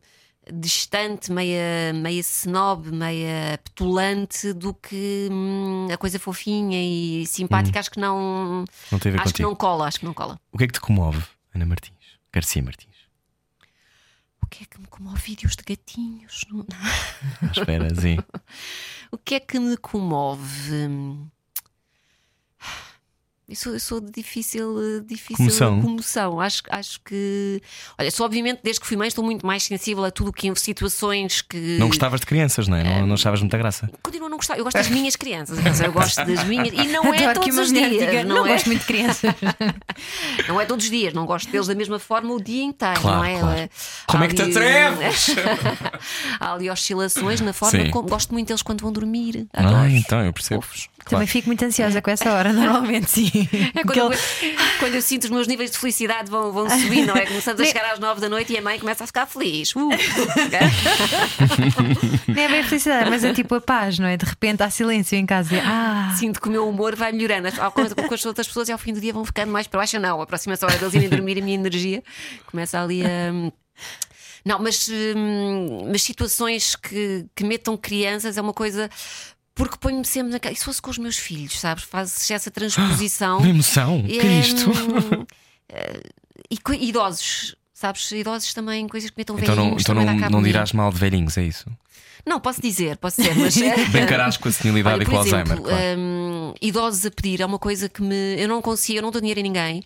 distante, meia, meia snob, meia petulante do que hum, a coisa fofinha e simpática. Acho que não. Não a Acho que não cola, acho que não cola. O que é que te comove, Ana Martins? Garcia Martins. O que é que me comove vídeos de gatinhos? Não- Espera, sim. O que é que me comove? Eu sou, eu sou de difícil, eh, difícil Comoção. comoção. Acho, acho que. Olha, sou obviamente, desde que fui mãe, estou muito mais sensível a tudo o que em situações que. Não gostavas de crianças, não é? Não, não achavas muita graça. Continuo a não gostar. Eu gosto das minhas crianças. Eu gosto das minhas. E não é todos os dias. diga, não, não é, gosto muito de crianças. não é todos os dias. Não gosto deles da mesma forma o dia inteiro. Claro, não é? claro. Eh, Como há é que te ali- atreves? Há ali oscilações na forma Sim. como. Gosto muito deles quando vão dormir. Adoro. Ah, então eu percebo. Fofos. Também fico muito ansiosa com essa hora, normalmente, sim. É quando, eu, quando eu sinto os meus níveis de felicidade vão, vão subir, não é? Começamos a chegar às nove da noite e a mãe começa a ficar feliz. Uh! Nem é bem felicidade, mas é tipo a paz, não é? De repente há silêncio em casa. e, Ah, Sinto que o meu humor vai melhorando. Com as outras pessoas e ao fim do dia vão ficando mais para baixo. Não, a hora deles irem dormir, a minha energia começa ali a. Não, mas, hum, mas situações que, que metam crianças é uma coisa. Porque ponho-me sempre naquela. E se fosse com os meus filhos, sabes? Fazes essa transposição. Uma emoção. Que é isto? Eh, e idosos, sabes? Idosos também, coisas que metam Então não, então não, não dirás mal de velhinhos, é isso? Não, posso dizer, posso dizer, mas. Bem carás com a senilidade Olha, e com o Alzheimer. claro. hum, idosos a pedir é uma coisa que me. Eu não consigo, eu não dou dinheiro a ninguém.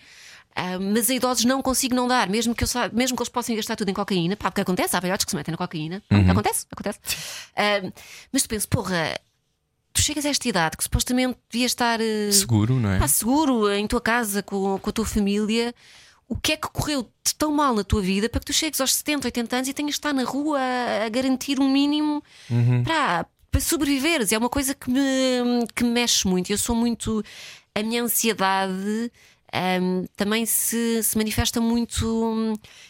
ah, mas a idosos não consigo não dar, mesmo que, eu sa- mesmo que eles possam gastar tudo em cocaína, pá, porque acontece, há velhotes que se metem na cocaína, Uhum. acontece, acontece. Ah, mas tu pensas, porra, tu chegas a esta idade que supostamente devias estar eh, Seguro, não é? pá, seguro em tua casa, com, com a tua família. O que é que correu-te tão mal na tua vida para que tu chegues aos 70, 80 anos e tenhas de estar na rua a, a garantir um mínimo Uhum. para, para sobreviveres? É uma coisa que me, que me mexe muito. Eu sou muito. A minha ansiedade. Hum, também se, se manifesta muito.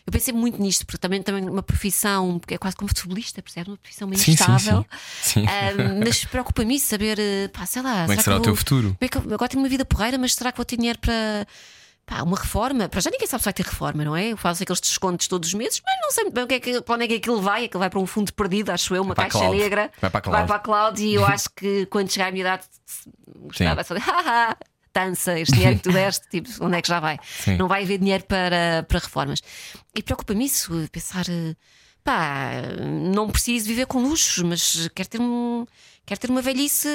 Eu pensei muito nisto, porque também, também uma profissão, é quase como futebolista, percebe? Uma profissão meio Sim, instável. sim. Sim. Hum, mas preocupa-me saber, eh, pá, sei lá. Como é que será o teu vou- futuro? como é que eu- agora tenho uma vida porreira, mas será que vou ter dinheiro para pá, uma reforma? Para já ninguém sabe se vai ter reforma, não é? Eu faço aqueles descontos todos os meses, mas não sei bem o que é que, para onde é que aquilo vai. Aquilo vai para um fundo perdido, acho eu, uma Vai caixa negra. Vai para a Vai cloud. para a cloud e eu acho que quando chegar à minha idade gostava só de haha. Tança, este dinheiro que tu deste, tipo, onde é que já vai? Sim. Não vai haver dinheiro para, para reformas. E preocupa-me isso, pensar, eh, pá, não preciso viver com luxos, mas quero ter, um, quero ter uma velhice,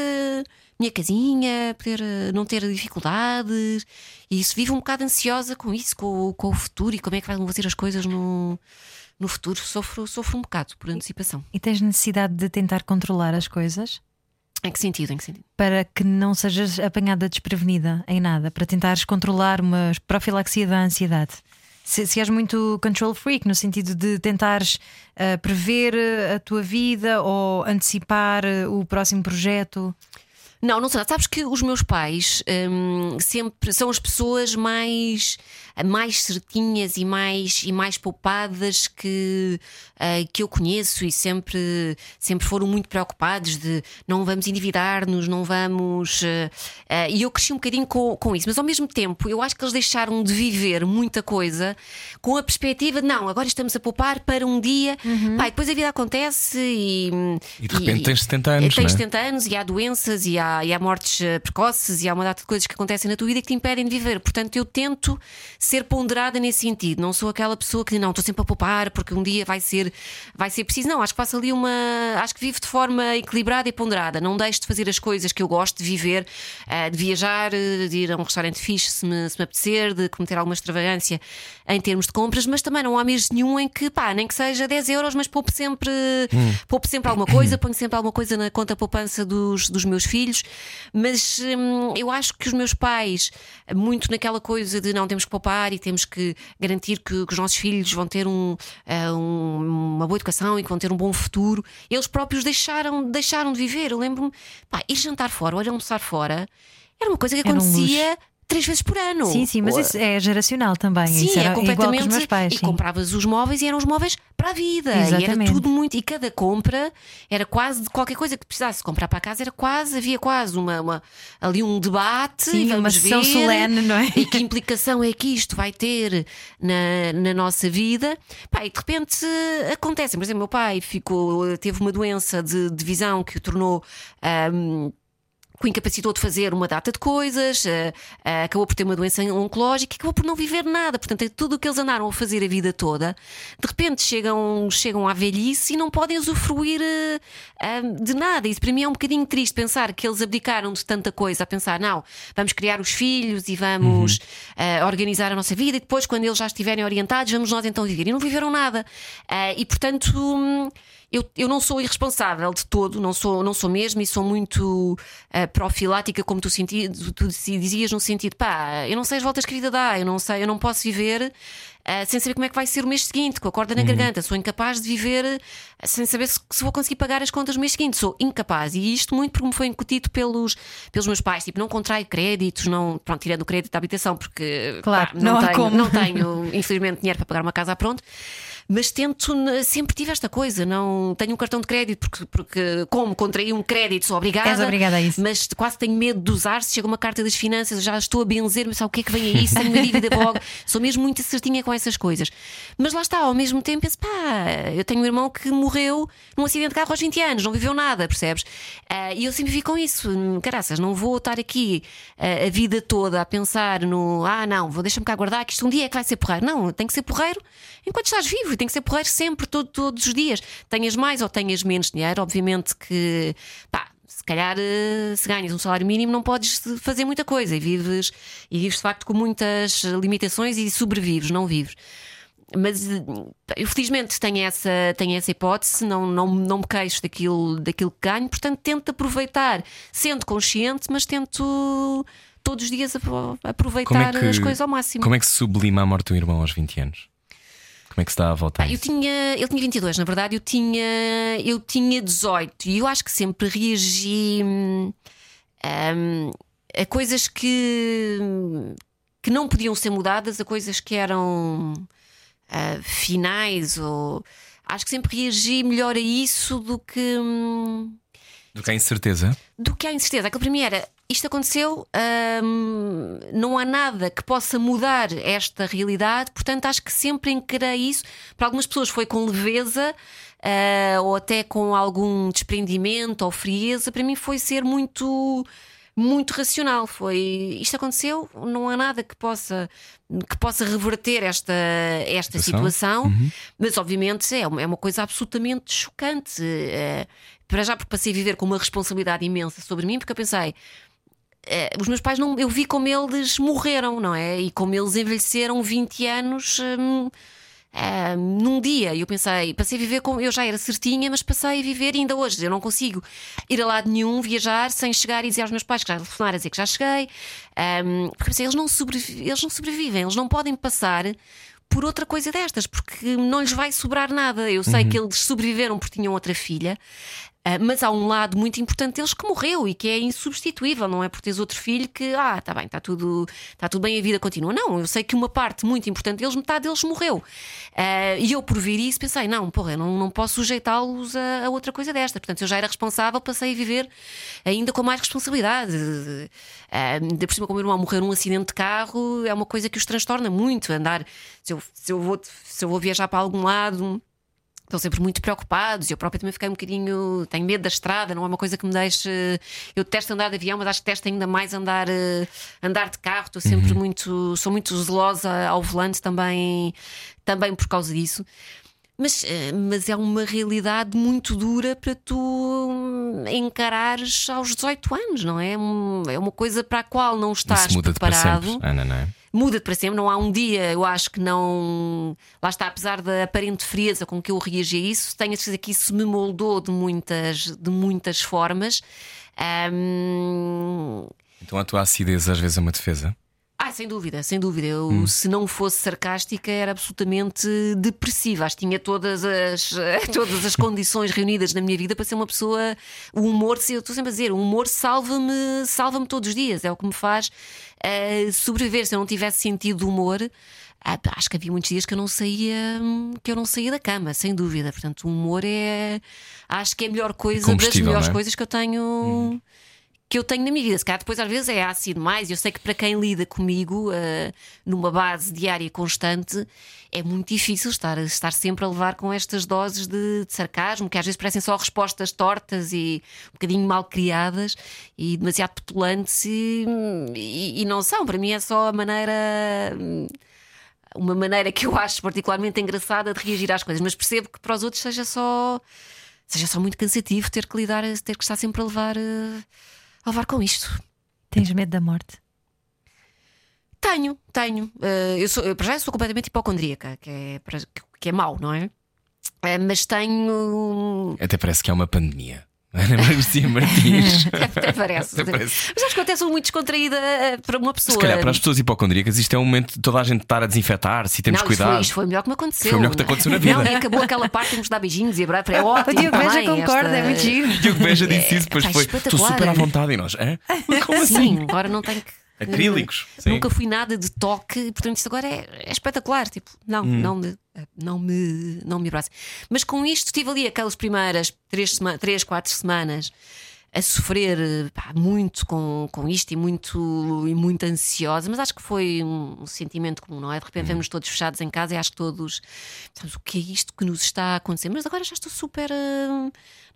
minha casinha, poder eh, não ter dificuldades. E isso vivo um bocado ansiosa com isso, com, o- com o futuro e como é que vão ser as coisas no, no futuro. Sofro, sofro um bocado por antecipação. e tens necessidade de tentar controlar as coisas Em que sentido? Em que sentido? para que não sejas apanhada desprevenida em nada, para tentares controlar uma profilaxia da ansiedade. Se, se és muito control freak, no sentido de tentares ah, prever ah, a tua vida ou antecipar ah, o próximo projeto. Não, não sei. Sabes que os meus pais hum, sempre são as pessoas mais, mais certinhas e mais, e mais poupadas que, ah, que eu conheço e sempre, sempre foram muito preocupados de não vamos endividar-nos, não vamos. ah, ah, e eu cresci um bocadinho com, com isso, mas ao mesmo tempo eu acho que eles deixaram de viver muita coisa com a perspectiva de não, agora estamos a poupar para um dia, pá, e depois a vida acontece e. E de repente tens 70 anos, Tens não é? 70 anos e há doenças e há, e há mortes precoces e há uma data de coisas que acontecem na tua vida que te impedem de viver. Portanto, eu tento ser ponderada nesse sentido. Não sou aquela pessoa que não estou sempre a poupar porque um dia vai ser, vai ser preciso. Não, acho que faço ali uma. Acho que vivo de forma equilibrada e ponderada. Não deixo de fazer as coisas que eu gosto de viver, eh, de viajar, eh, de ir a um restaurante fixe se me, se me apetecer, de cometer alguma extravagância em termos de compras, mas também não há mês nenhum em que, pá, nem que seja 10 euros, mas poupo sempre, poupo sempre alguma coisa, ponho sempre alguma coisa na conta poupança dos, dos meus filhos. Mas hum, eu acho que os meus pais, muito naquela coisa de não temos que poupar e temos que garantir que, que os nossos filhos vão ter um, eh, um- uma boa educação e que vão ter um bom futuro, eles próprios deixaram, deixaram de viver. Eu lembro-me, pá, ir jantar fora ou ir almoçar fora era uma coisa que acontecia. Três vezes por ano. Sim, sim, mas isso é geracional também. Sim, isso era é igual com completamente. os meus pais. e sim. compravas os móveis e eram os móveis para a vida. E era Exatamente. tudo muito. E cada compra era quase de qualquer coisa que precisasse comprar para casa, era quase, havia quase uma, uma- ali um debate. Sim, e vamos uma sessão ver, solene, não é? E que implicação é que isto vai ter na, na nossa vida. Pá, e de repente acontece. Por exemplo, meu pai ficou, teve uma doença de, de visão que o tornou. ahm, que o incapacitou de fazer uma data de coisas, eh, eh, acabou por ter uma doença oncológica e acabou por não viver nada. Portanto, é tudo o que eles andaram a fazer a vida toda, de repente chegam, chegam à velhice e não podem usufruir eh, de nada. Isso para mim é um bocadinho triste pensar que eles abdicaram de tanta coisa, a pensar, não, vamos criar os filhos e vamos eh, organizar a nossa vida e depois, quando eles já estiverem orientados, vamos nós então viver. E não viveram nada. E portanto. Eu, eu não sou irresponsável de todo, não sou, não sou mesmo, e sou muito ah, profilática, como tu, senti, tu dizias, no sentido, pá, eu não sei as voltas que a vida dá, eu não sei, eu não posso viver ah, sem saber como é que vai ser o mês seguinte, com a corda na garganta. Sou incapaz de viver ah, sem saber se, se vou conseguir pagar as contas no mês seguinte. Sou incapaz. E isto muito porque me foi incutido pelos, pelos meus pais. Tipo, não contraio créditos, não, pronto, tirando o crédito da habitação, porque Claro, pá, não há tenho, não tenho, infelizmente, dinheiro para pagar uma casa pronto. Mas tento, sempre tive esta coisa, não tenho um cartão de crédito, porque, porque como contraí um crédito, sou obrigada. És obrigada a isso. Mas quase tenho medo de usar. Se chega uma carta das finanças, eu já estou a benzer, mas sabe o que é que vem a isso? Tenho uma dívida logo. Sou mesmo muito certinha com essas coisas. Mas lá está, ao mesmo tempo, penso, pá, eu tenho um irmão que morreu num acidente de carro aos 20 anos, não viveu nada, percebes? Ah, e eu sempre vi com isso. Hum, Caraças, não vou estar aqui ah, a vida toda a pensar no, ah, não, vou deixar-me cá guardar, que isto um dia é que vai ser porreiro. Não, tem que ser porreiro enquanto estás vivo e tem que ser porreiro sempre, todo- todos os dias. Tenhas mais ou tenhas menos dinheiro, obviamente que, pá, se calhar eh, se ganhas um salário mínimo não podes fazer muita coisa e vives, e vives de facto com muitas limitações e sobrevives, não vives. Mas eh, eu felizmente tenho essa, tenho essa hipótese, não, não, não me queixo daquilo, daquilo que ganho, portanto tento aproveitar, sendo consciente, mas tento todos os dias apro- aproveitar as coisas ao máximo. Como é que se sublima a morte do irmão aos 20 anos? Como é que se dá a volta a Pá, eu tinha, ele tinha 22, na verdade, eu tinha, eu tinha 18 e eu acho que sempre reagi hum, a coisas que, que não podiam ser mudadas, a coisas que eram ah, finais ou acho que sempre reagi melhor a isso do que. hum, Do que a incerteza? do que a incerteza. Aquilo para mim era isto aconteceu, hum, não há nada que possa mudar esta realidade, portanto acho que sempre encarei isso. Para algumas pessoas foi com leveza. ah, ou até com algum desprendimento ou frieza, para mim foi ser muito muito racional. Foi isto aconteceu, não há nada que possa que possa reverter esta, esta Situação? situação, mas obviamente é uma, é uma coisa absolutamente chocante. eh, para já, porque passei a viver com uma responsabilidade imensa sobre mim, porque eu pensei. eh, os meus pais não, eu vi como eles morreram, não é? E como eles envelheceram 20 anos hum, ah, num dia. E eu pensei, passei a viver com. Eu já era certinha, mas passei a viver ainda hoje. Eu não consigo ir a lado nenhum, viajar, sem chegar e dizer aos meus pais que já telefonar a dizer que já cheguei. Ahm, porque pensei, eles não, eles não sobrevivem, eles não podem passar por outra coisa destas, porque não lhes vai sobrar nada. Eu sei que eles sobreviveram porque tinham outra filha. Ah, mas há um lado muito importante deles que morreu e que é insubstituível, não é por teres outro filho que, ah, está bem, está tudo, está tudo bem, a vida continua. Não, eu sei que uma parte muito importante deles, metade deles morreu. Ah, e eu, por vir isso, pensei, não, porra, não, não posso sujeitá-los a, a outra coisa desta. Portanto, eu já era responsável, passei a viver ainda com mais responsabilidade. Ah, Ainda por cima, como o meu irmão morreu num acidente de carro, é uma coisa que os transtorna muito. Andar, se eu, se eu, vou, se eu vou viajar para algum lado estão sempre muito preocupados. Eu própria também fiquei um bocadinho. Tenho medo da estrada, não é uma coisa que me deixe. Eu detesto andar de avião, mas acho que detesto ainda mais andar, eh, andar de carro. Estou sempre muito. Sou muito zelosa ao volante também, também por causa disso. Mas, eh, mas é uma realidade muito dura para tu hum, encarares aos 18 anos, não é? Um- É uma coisa para a qual não estás Isso para preparado sempre, Ana, não é? Muda-te para sempre. Não há um dia, eu acho que não. Lá está, apesar da aparente frieza com que eu reagi a isso, tenho a certeza que isso me moldou de muitas, de muitas formas. Ahm, Então a tua acidez às vezes é uma defesa. Ah, sem dúvida, sem dúvida. Eu, Hum. se não fosse sarcástica, era absolutamente depressiva. Acho que tinha todas as, todas as condições reunidas na minha vida para ser uma pessoa. O humor, eu estou sempre a dizer, o humor salva-me salva todos os dias. É o que me faz eh, sobreviver. Se eu não tivesse sentido humor. ah, Acho que havia muitos dias que eu não saía que eu não saía da cama, sem dúvida. Portanto, o humor é acho que é a melhor coisa das Combustível, melhores é? coisas que eu tenho que eu tenho na minha vida. Se calhar depois às vezes é ácido mais. Eu sei que para quem lida comigo eh, numa base diária constante é muito difícil estar, estar sempre a levar com estas doses de, de sarcasmo, que às vezes parecem só respostas tortas e um bocadinho mal criadas e demasiado petulantes e, e- e não são. Para mim é só a maneira. Uma maneira que eu acho particularmente engraçada de reagir às coisas, mas percebo que para os outros seja só seja só muito cansativo ter que lidar, ter que estar sempre a levar, eh, a levar com isto. Tens medo da morte? Tenho, tenho. Eh, eu, sou, eu para já sou completamente hipocondríaca, que é, que é mau, não é? Eh, mas tenho. Até parece que há uma pandemia. Ana Garcia Martins. Até parece. Até parece. Mas acho que eu até sou muito descontraída eh, para uma pessoa. Se calhar para as pessoas hipocondríacas isto é um momento de toda a gente estar a desinfetar-se e temos não, que isto foi, isto foi o melhor que me aconteceu. Foi o melhor que te aconteceu na vida. Não, e acabou aquela parte, temos de dar beijinhos e abraços. É O ótimo. Diogo Beja concorda, esta- é muito giro. Diogo Beja disse isso, depois Está foi. Estou super à vontade e nós. Hã? Como assim? Sim, agora não tenho que. Acrílicos. Sim. Nunca fui nada de toque, e, portanto, isto agora é, é espetacular. Tipo, não, Hum. não me. Não me, não me abrace. Mas com isto tive ali aquelas primeiras três, sema três quatro semanas a sofrer pá, muito com, com isto e muito, e muito ansiosa, mas acho que foi um, um sentimento comum, não é? De repente vemos todos fechados em casa e acho que todos pensamos, o que é isto que nos está a acontecer? Mas agora já estou super. ah,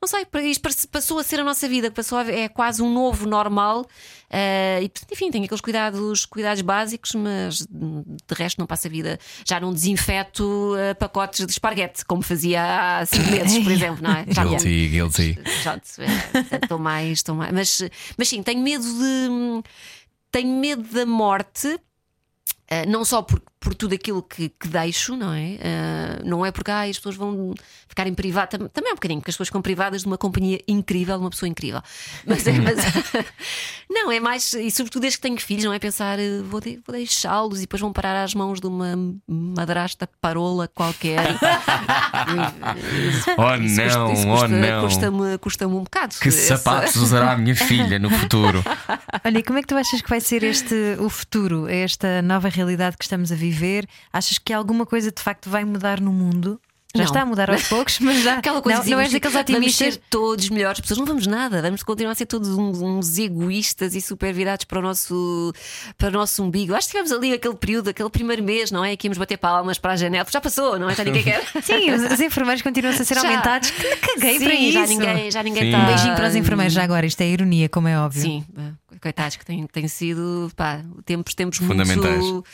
não sei, para isto passou a ser a nossa vida, passou a, é quase um novo normal. ah, e enfim, tenho aqueles cuidados, cuidados básicos, mas de resto não passa a vida. Já não desinfeto ah, pacotes de esparguete, como fazia há cinco meses, por exemplo, não é? Já. Guilty, guilty. É, estou mais, estou mais. Mas, mas sim, tenho medo de. Tenho medo da morte. Eh, não só por, por tudo aquilo que, que deixo, não é? Eh, não é porque ai, as pessoas vão ficarem privadas, tam- também é um bocadinho, porque as pessoas ficam privadas de uma companhia incrível, de uma pessoa incrível. Mas, é- mas- não, é mais, e sobretudo desde que tenho filhos, não é? Pensar, eh, vou, de- vou deixá-los e depois vão parar às mãos de uma madrasta parola qualquer. Oh Isso custa- não, isso oh custa- não. Custa-me custa-me um bocado. Que sapatos usará a minha filha no futuro? Olha, e como é que tu achas que vai ser este o futuro, esta nova realidade que estamos a viver? Achas que alguma coisa de facto vai mudar no mundo? Já Não. está a mudar aos poucos, mas já Aquela coisa não, não és daqueles Vamos otimistas. ser todos melhores pessoas. Não vamos nada. Vamos continuar a ser todos uns, uns egoístas e super virados para o nosso, para o nosso umbigo. Acho que tivemos ali aquele período, aquele primeiro mês, não é? Que íamos bater palmas para a janela. Já passou, não é? Já ninguém quer. Sim, os, os enfermeiros continuam a ser Já. aumentados. Que caguei Sim, para isso. já ninguém, já ninguém está. Um beijinho para os enfermeiros já agora, isto é ironia, como é óbvio. Sim, eh, coitados que têm, têm sido pá, tempos, tempos Fundamentais. muito,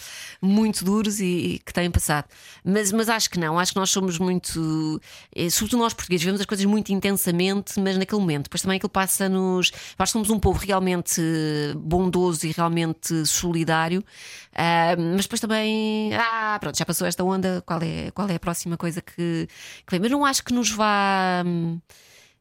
muito duros e, e que têm passado. Mas, mas acho que não, acho que nós somos muito, eh, sobretudo nós portugueses, vemos as coisas muito intensamente, mas naquele momento. Depois também aquilo passa-nos. Nós somos um povo realmente bondoso e realmente solidário, ah, mas depois também. Ah, pronto, já passou esta onda, qual é, qual é a próxima coisa que, que vem? Mas não acho que nos vá. hum,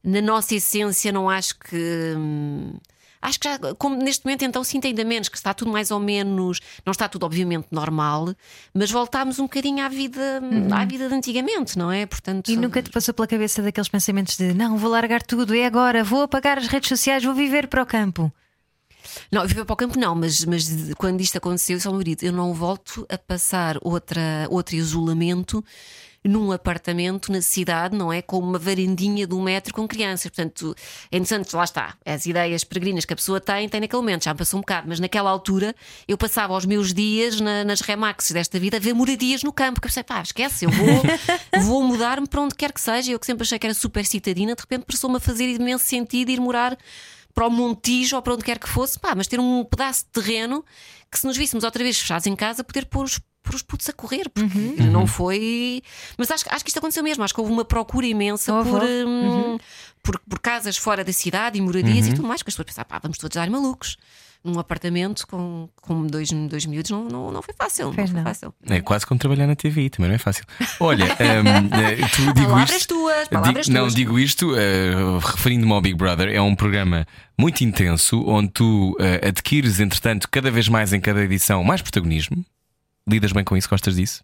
na nossa essência, não acho que. hum, Acho que já, como neste momento, então sinto ainda menos que está tudo mais ou menos, não está tudo obviamente normal, mas voltámos um bocadinho à vida, à vida de antigamente, não é? Portanto, E nunca te passou pela cabeça daqueles pensamentos de não, vou largar tudo, é agora, vou apagar as redes sociais, vou viver para o campo. Não, viver para o campo não, mas, mas quando isto aconteceu, eu meu marido, eu não volto a passar outra, outro isolamento num apartamento na cidade, não é? Com uma varandinha de um metro com crianças. Portanto, é interessante, lá está. As ideias peregrinas que a pessoa tem, tem naquele momento, já me passou um bocado, mas naquela altura eu passava os meus dias na- nas remaxes desta vida a ver moradias no campo. Que eu pensei, pá, esquece, eu vou, vou mudar-me para onde quer que seja. Eu que sempre achei que era super citadina, de repente passou-me a fazer imenso sentido ir morar para o Montijo ou para onde quer que fosse, pá, mas ter um pedaço de terreno que se nos víssemos outra vez fechados em casa, poder pôr os, pôr os putos a correr, porque não foi. Mas acho, acho que isto aconteceu mesmo, acho que houve uma procura imensa por, hum, por, por casas fora da cidade e moradias e tudo mais, que as pessoas pensavam, pá, vamos todos dar malucos. Num apartamento com, com dois, dois miúdos não, não, não foi fácil. Pois não foi não. fácil. É quase como trabalhar na TVI, também não é fácil. Olha, hum, eh, tu digo Palavras isto. tuas, palavras Di- não, tuas. digo isto, eh, referindo-me ao Big Brother, é um programa muito intenso onde tu eh, adquires, entretanto, cada vez mais em cada edição, mais protagonismo. Lidas bem com isso, gostas disso?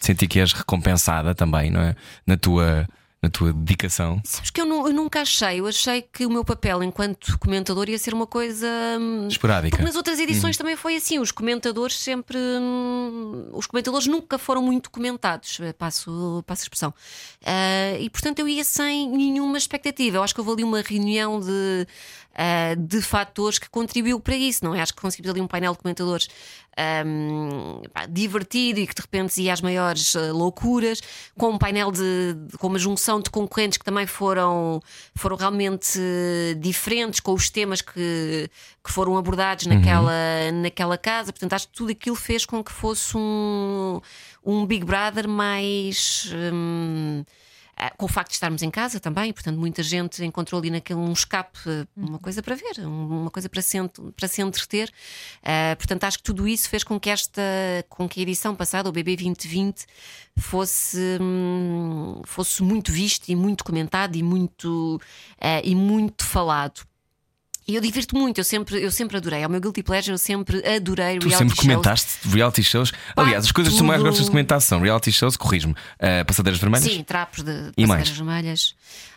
Senti que és recompensada também, não é? Na tua, na tua dedicação. Sabes que eu, eu nunca achei, eu achei que o meu papel enquanto comentador ia ser uma coisa. hum, Esporádica. Porque nas outras edições também foi assim. Os comentadores sempre. hum, Os comentadores nunca foram muito comentados, eh, passo, passo a expressão. Ah, e portanto eu ia sem nenhuma expectativa. Eu acho que houve ali uma reunião de, ah, de fatores que contribuiu para isso, não é? Acho que conseguimos ali um painel de comentadores hum, pá, divertido e que de repente ia às maiores ah, loucuras, com um painel de, de- com uma junção de concorrentes que também foram, foram realmente eh, diferentes com os temas que, que foram abordados naquela, naquela casa. Portanto, acho que tudo aquilo fez com que fosse um, um Big Brother mais. hum, ah, com o facto de estarmos em casa também, portanto, muita gente encontrou ali naquele um escape, eh, uma coisa para ver, um- uma coisa para se, para se entreter. Ah, portanto, acho que tudo isso fez com que esta, com que a edição passada, o BB 2020, fosse, hum, fosse muito visto e muito comentado e muito, ah, e muito falado. E eu divirto muito, eu sempre, eu sempre adorei. Ao meu Guilty Pleasure, eu sempre adorei Tu reality sempre shows. comentaste reality shows. Aliás, as coisas que tu mais tudo. gostas de comentar são reality shows, corrijo-me, eh, passadeiras vermelhas. Sim, trapos de E passadeiras mais? vermelhas.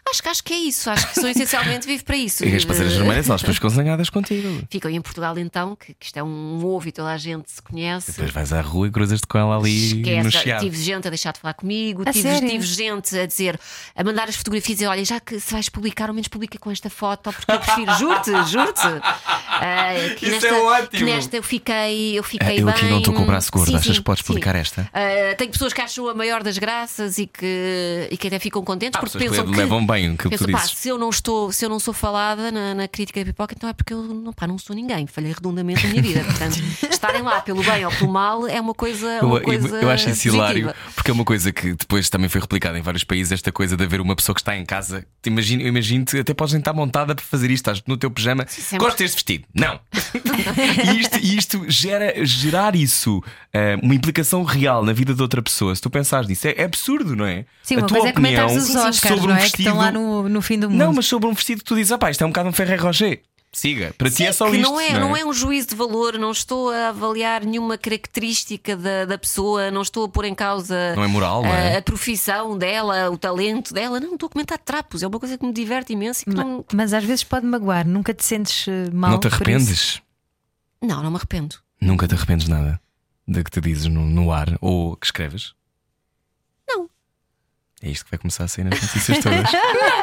Acho que, acho que é isso. Acho que sou essencialmente vivo para isso. E as passadeiras Eh, vermelhas, elas depois ficam zangadas contigo. Ficam em Portugal então, que, que isto é um ovo e toda a gente se conhece. Depois vais à rua e cruzas-te com ela ali no Esquece, chiado. tive gente a deixar de falar comigo, A tive, tive gente a dizer, a mandar as fotografias e olha, já que se vais publicar, ao menos publica com esta foto, porque eu prefiro, juro-te, juro-te. Ah, que Isso nesta, é ótimo. Nesta eu fiquei, eu fiquei Ah, eu bem. aqui não estou com o braço gordo, Sim, achas sim, que podes sim. publicar esta? Ah, tenho pessoas que acham a maior das graças e que, e que até ficam contentes Há porque pensam que levam bem o que tu pensam, pá, se eu não estou, se eu não sou falada na, na crítica da pipoca, então é porque eu não, pá, não sou ninguém, falhei redondamente na minha vida. Portanto, estarem lá pelo bem ou pelo mal é uma coisa, Eu, uma eu- coisa eu acho isso hilário, porque é uma coisa que depois também foi replicada em vários países. Esta coisa de haver uma pessoa que está em casa, imagino, eu imagino-te, até podes estar montada para fazer isto, estás no teu pijama. sempre. Gosto deste vestido? Não. e isto, isto gera, gerar isso, eh, uma implicação real na vida de outra pessoa. Se tu pensares nisso, é, é absurdo, não é? Sim, A tua é opinião Oscars, sobre um é? Lá no, no fim do mundo. Não, mas sobre um vestido que tu dizes, ah, pá, isto é um bocado um Ferrero Rocher. Siga, para ti é só que isto. não é, não é um juízo de valor, não estou a avaliar nenhuma característica da, da pessoa, não estou a pôr em causa Não é moral, não é? a, a profissão dela, o talento dela. Não, estou a comentar trapos, é uma coisa que me diverte imenso e que Ma- não. Mas às vezes pode magoar, nunca te sentes eh, mal. Não te arrependes? Não, não me arrependo. Nunca te arrependes de nada de que te dizes no, no ar ou que escreves? Não. É isto que vai começar a sair nas notícias todas.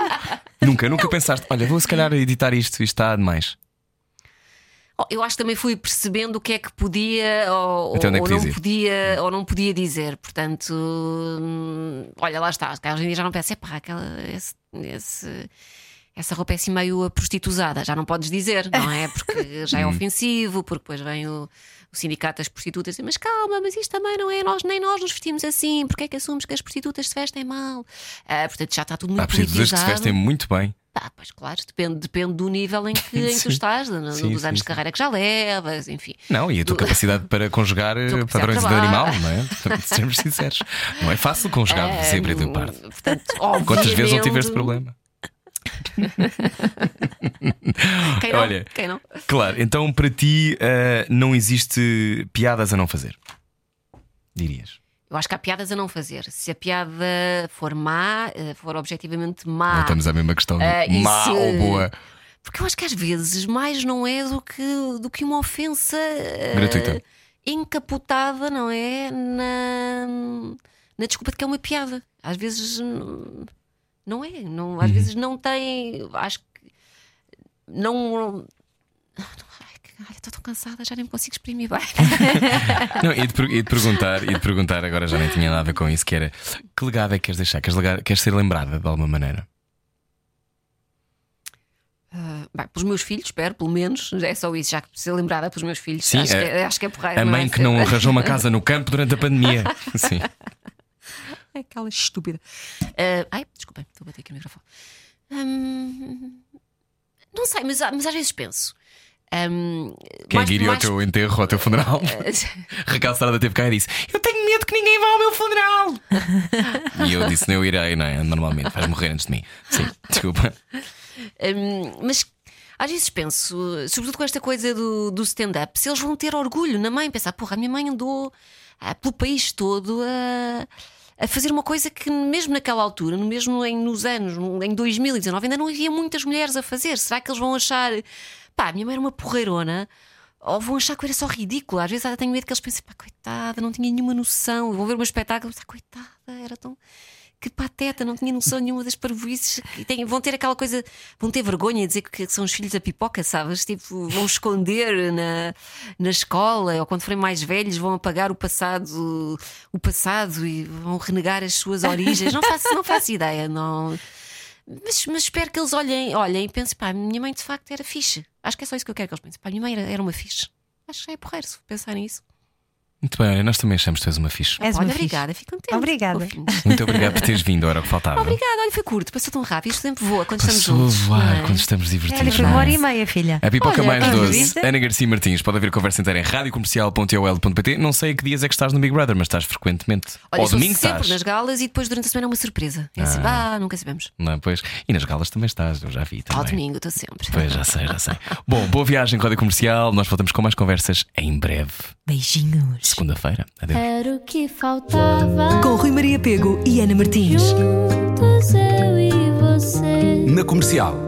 nunca, nunca pensaste, olha, vou se calhar editar isto, isto está demais. Oh, Eu acho que também fui percebendo o que é que podia ou, onde é ou que não podias ir? podia ou não podia dizer. Portanto, hum, olha, lá está. Hoje em dia já não penso, epá, aquela, esse, esse- essa roupa é assim meio prostituzada. Já não podes dizer, não é? Porque já é Hum. ofensivo, porque depois vem o, o sindicato das prostitutas diz, mas calma, mas isto também não é nós, nem nós nos vestimos assim. Porque é que assumes que as prostitutas se vestem mal? Ah, portanto, já está tudo muito Há prostitutas que se vestem muito bem. Ah, pois claro, depende, depende do nível em que, em que tu estás, Sim, dos sim, anos sim. de carreira que já levas, enfim. Não, e a tua Do- capacidade para conjugar eh, Tua padrões de animal, não é? Portanto, Sejamos sinceros. Não é fácil conjugar Ah, sempre e pardo. Portanto, Quantas vezes não tiveste problema? Quem não? Olha. Quem não? Claro, então para ti eh, não existe piadas a não fazer. Dirias. Eu acho que há piadas a não fazer. Se a piada for má, eh, for objetivamente má. Voltamos à mesma questão e má se- ou boa. Porque eu acho que às vezes mais não é do que, do que uma ofensa Gratuita. encapotada, não é? Na, na desculpa de que é uma piada. Às vezes hum, não é, não, às vezes não tem. Acho que não. Ai, Estou tão cansada, já nem me consigo exprimir bem. Não, e de, per- de perguntar, e de perguntar, agora já nem tinha nada a ver com isso, que era que legado é que queres deixar? Queres, legar- queres ser lembrada de alguma maneira? Ah, bem, pelos meus filhos, espero, pelo menos. É só isso, já que ser lembrada pelos meus filhos. Sim, acho, a- que, é- acho que é porreiro. A é? mãe que não arranjou uma casa no campo durante a pandemia. Sim. É aquela estúpida. Ah, ai, desculpem, estou a bater aqui no microfone. Hum, não sei, mas, mas às vezes penso. hum, Quem mais- guiria ao mais- teu enterro, ao teu funeral? Raquel teve cá e disse: Eu tenho medo que ninguém vá ao meu funeral. e eu disse: Não, eu irei, não é? Normalmente, vais morrer antes de mim. Sim, desculpa. Hum, mas às vezes penso, sobretudo com esta coisa do, do stand-up, se eles vão ter orgulho na mãe, pensar, porra, a minha mãe andou ah, pelo país todo a, a fazer uma coisa que, mesmo naquela altura, mesmo em, nos anos, no- em 2019, ainda não havia muitas mulheres a fazer. Será que eles vão achar, pá, minha mãe era uma porreirona? Ou vão achar que eu era só ridícula? Às vezes até tenho medo que eles pensem, pá, coitada, não tinha nenhuma noção. Vão ver o meu espetáculo pensar, coitada, era tão. Que pateta, não tinha noção nenhuma das parvoices. Vão ter aquela coisa, vão ter vergonha de dizer que são os filhos da pipoca, sabes? Tipo, vão esconder na, na escola ou quando forem mais velhos vão apagar o passado, o passado e vão renegar as suas origens. Não faço, não faço ideia, não. Mas, mas espero que eles olhem, olhem e pensem, pá, minha mãe de facto era fixe. Acho que é só isso que eu quero que eles pensem. Pá, minha mãe era, era uma fixe. Acho que é porreiro se pensarem nisso. Muito bem, olha, nós também achamos que tu és uma fixe. És Olha, uma fixe. obrigada, fico contente. Obrigada. Muito obrigado por teres vindo, era o que faltava. Obrigada, olha, foi curto, passou tão rápido. Isto sempre voa quando Passou estamos juntos. voar é? quando estamos Olha, divertidos. foi não uma é? hora e meia, filha. A pipoca Olha, mais doce. Ana Garcia Martins, pode haver conversa inteira em radiocomercial.ol.pt. Não sei a que dias é que estás no Big Brother, mas estás frequentemente. Olha, Ao estou domingo sempre estás. nas galas e depois durante a semana é uma surpresa. É assim, ah, nunca sabemos. Não, é? pois. E nas galas também estás, eu já vi também. Ao domingo, estou sempre. Pois, já sei, já sei. Bom, boa viagem Rádio Comercial. Nós voltamos com mais conversas em breve. Beijinhos. Segunda-feira. Adeus. Era o que faltava. Com Rui Maria Pego e Ana Martins. Juntos eu e você. Na comercial.